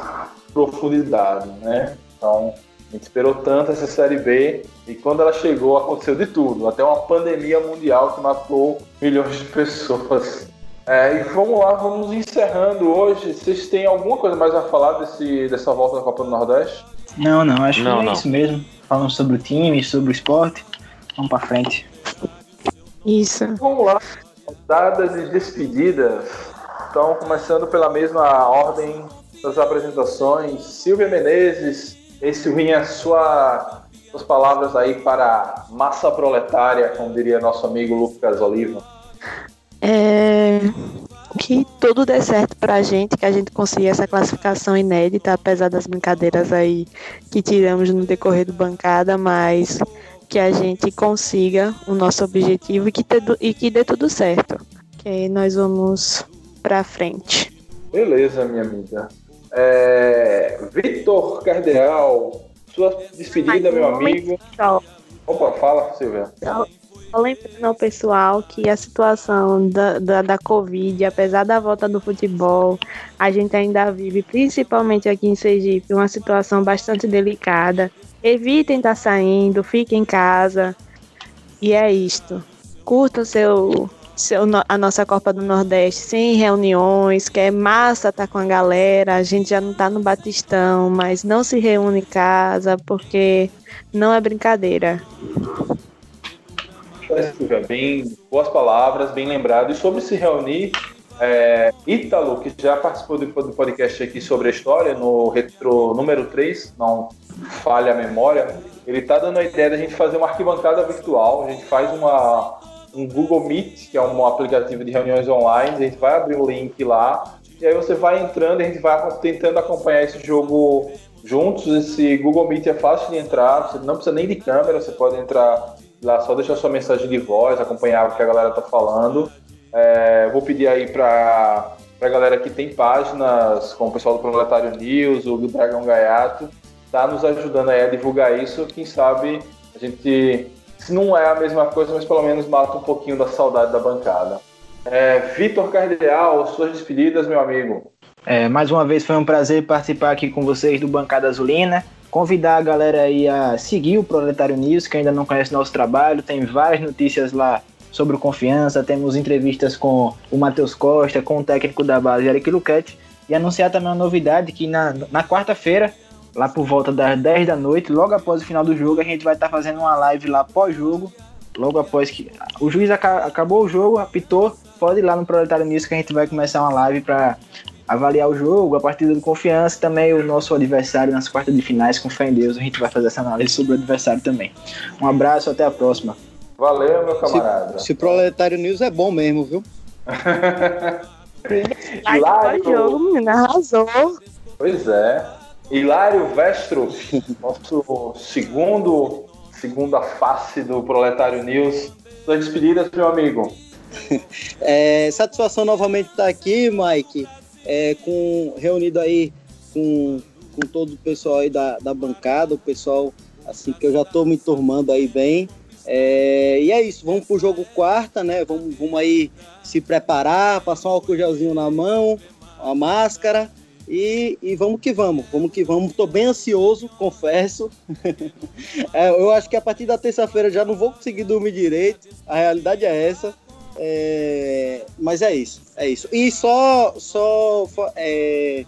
profundidade, né? Então, a gente esperou tanto essa Série B e quando ela chegou aconteceu de tudo, até uma pandemia mundial que matou milhões de pessoas. É, e vamos lá, vamos encerrando hoje. Vocês têm alguma coisa mais a falar desse, dessa volta da Copa do Nordeste?
Não, não, acho não, que é não. isso mesmo. Falando sobre o time, sobre o esporte. Vamos pra frente.
Isso.
Vamos lá. Dadas e despedidas. Então, começando pela mesma ordem das apresentações. Silvia Menezes, esse vinha sua, suas palavras aí para a massa proletária, como diria nosso amigo Lucas Oliva.
É, que tudo dê certo pra gente, que a gente consiga essa classificação inédita, apesar das brincadeiras aí que tiramos no decorrer do bancada, mas que a gente consiga o nosso objetivo e que, te, e que dê tudo certo. Que nós vamos pra frente.
Beleza, minha amiga. É, Vitor Cardeal, sua despedida, meu amigo. Opa, fala, Silvia.
Só lembrando ao pessoal que a situação da, da, da Covid, apesar da volta do futebol, a gente ainda vive, principalmente aqui em Sergipe, uma situação bastante delicada. Evitem estar tá saindo, fiquem em casa. E é isto. Curtam seu, seu, a nossa Copa do Nordeste sem reuniões, que é massa tá com a galera. A gente já não está no Batistão, mas não se reúne em casa porque não é brincadeira.
Bem boas palavras, bem lembrado. E sobre se reunir, é, Ítalo, que já participou do, do podcast aqui sobre a história, no retro número 3, não falha a memória, ele está dando a ideia da gente fazer uma arquibancada virtual. A gente faz uma, um Google Meet, que é um aplicativo de reuniões online, a gente vai abrir o link lá, e aí você vai entrando e a gente vai tentando acompanhar esse jogo juntos. Esse Google Meet é fácil de entrar, você não precisa nem de câmera, você pode entrar lá só deixar sua mensagem de voz, acompanhar o que a galera tá falando. É, vou pedir aí para a galera que tem páginas, como o pessoal do Proletário News, o Dragão Gaiato, tá nos ajudando aí a divulgar isso. Quem sabe a gente, se não é a mesma coisa, mas pelo menos mata um pouquinho da saudade da bancada. É, Vitor Cardeal, suas despedidas, meu amigo.
É, mais uma vez foi um prazer participar aqui com vocês do Bancada Azulina convidar a galera aí a seguir o Proletário News, que ainda não conhece nosso trabalho, tem várias notícias lá sobre o confiança, temos entrevistas com o Matheus Costa, com o técnico da base, Eric Luquete, e anunciar também uma novidade que na, na quarta-feira, lá por volta das 10 da noite, logo após o final do jogo, a gente vai estar tá fazendo uma live lá pós-jogo, logo após que o juiz aca acabou o jogo, apitou, pode ir lá no Proletário News que a gente vai começar uma live para avaliar o jogo, a partida do confiança, também o nosso adversário nas quartas de finais, com fé em Deus, a gente vai fazer essa análise sobre o adversário também. Um abraço, até a próxima.
Valeu, meu camarada.
Se, se Proletário News é bom mesmo, viu? *laughs*
Hilário... jogo, menina, arrasou.
Pois é. Hilário Vestro, nosso segundo, segunda face do Proletário News. Suas despedidas, meu amigo. *laughs*
É, satisfação novamente estar aqui, Mike é, com, reunido aí com, com todo o pessoal aí da, da bancada, o pessoal assim que eu já estou me turmando aí bem. É, e é isso, vamos pro jogo quarta, né? Vamos, vamos aí se preparar, passar um álcool gelzinho na mão, a máscara e, e vamos que vamos, vamos que vamos. Tô bem ansioso, confesso. *laughs* é, eu acho que a partir da terça-feira já não vou conseguir dormir direito. A realidade é essa. É, mas é isso, é isso. E só, só é,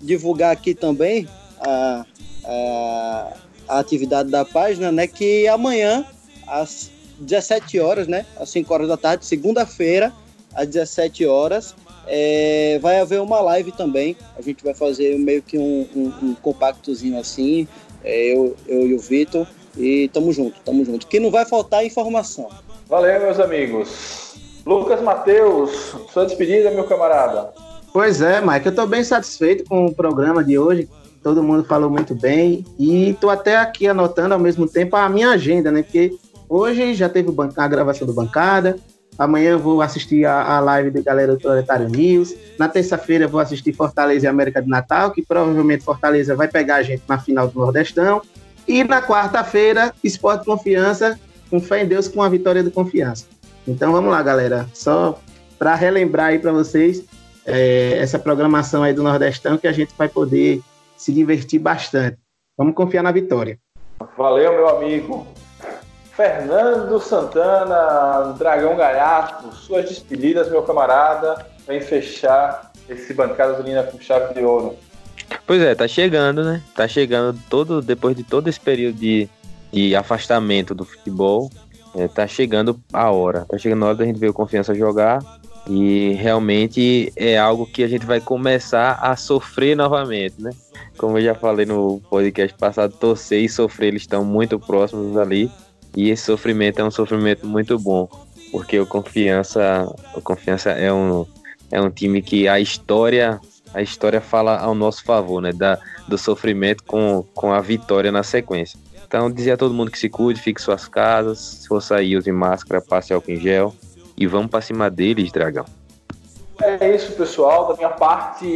divulgar aqui também a, a, a, atividade da página, né? Que amanhã, às 17 horas, né? Às 5 horas da tarde, segunda-feira, às 17 horas, é, vai haver uma live também. A gente vai fazer meio que um, um, um compactozinho assim, é, eu, eu e o Vitor. E tamo junto, tamo junto. Que não vai faltar informação.
Valeu, meus amigos. Lucas Matheus, sua despedida, meu camarada.
Pois é, Mike, eu estou bem satisfeito com o programa de hoje. Todo mundo falou muito bem e estou até aqui anotando ao mesmo tempo a minha agenda, né? Porque hoje já teve a gravação do Bancada, amanhã vou assistir a, a live da galera do Proletário News, na terça-feira vou assistir Fortaleza e América de Natal, que provavelmente Fortaleza vai pegar a gente na final do Nordestão, e na quarta-feira, Esporte Confiança, com fé em Deus, com a vitória do Confiança. Então vamos lá, galera. Só para relembrar aí para vocês é, essa programação aí do Nordestão que a gente vai poder se divertir bastante. Vamos confiar na vitória.
Valeu, meu amigo. Fernando Santana, Dragão Gaiato, suas despedidas, meu camarada, vem fechar esse bancada Zulina com chave de ouro.
Pois é, tá chegando, né? Tá chegando todo depois de todo esse período de, de afastamento do futebol. É, tá chegando a hora. Tá chegando a hora da gente ver o Confiança jogar. E realmente é algo que a gente vai começar a sofrer novamente, né? como eu já falei no podcast passado, torcer e sofrer, eles estão muito próximos ali. E esse sofrimento é um sofrimento muito bom, porque o Confiança, o Confiança é um, é um time que a história a história fala ao nosso favor, né? Da, do sofrimento com, com a vitória na sequência. Então, dizer a todo mundo que se cuide, fique em suas casas. Se for sair, use máscara, passe álcool em gel. E vamos para cima deles, Dragão.
É isso, pessoal. Da minha parte,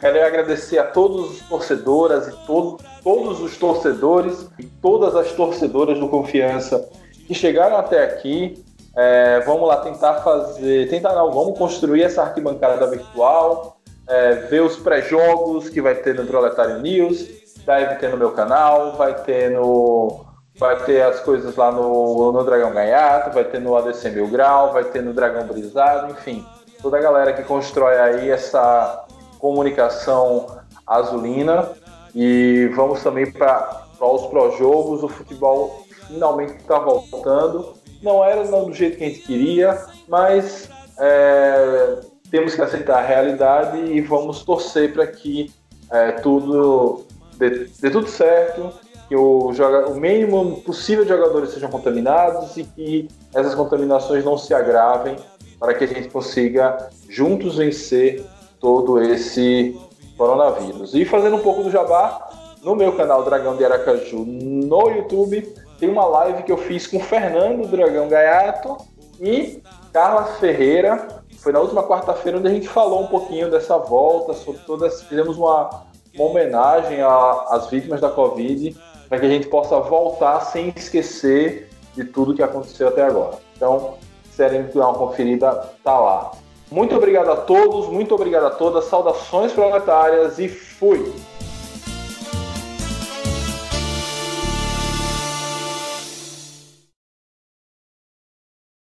quero agradecer a todos os torcedoras e todo, todos os torcedores e todas as torcedoras do Confiança que chegaram até aqui. É, vamos lá tentar fazer, tentar não, vamos construir essa arquibancada virtual, é, ver os pré-jogos que vai ter no Proletário News, deve ter no meu canal, vai ter no. Vai ter as coisas lá no, no Dragão Ganhato, vai ter no ADC Mil Grau, vai ter no Dragão Brisado, enfim. Toda a galera que constrói aí essa comunicação azulina. E vamos também para os pró-jogos, o futebol finalmente está voltando. Não era do jeito que a gente queria, mas é, temos que aceitar a realidade e vamos torcer para que é, tudo dê, dê, tudo certo, que o, joga, o mínimo possível de jogadores sejam contaminados e que essas contaminações não se agravem para que a gente consiga juntos vencer todo esse coronavírus. E fazendo um pouco do jabá, no meu canal Dragão de Aracaju no YouTube, tem uma live que eu fiz com Fernando Dragão Gaiato e Carla Ferreira, foi na última quarta-feira onde a gente falou um pouquinho dessa volta, sobre todas, fizemos uma, uma homenagem às vítimas da Covid, para que a gente possa voltar sem esquecer de tudo que aconteceu até agora. Então, se quiserem dar uma conferida, tá lá. Muito obrigado a todos, muito obrigado a todas, saudações proletárias e fui!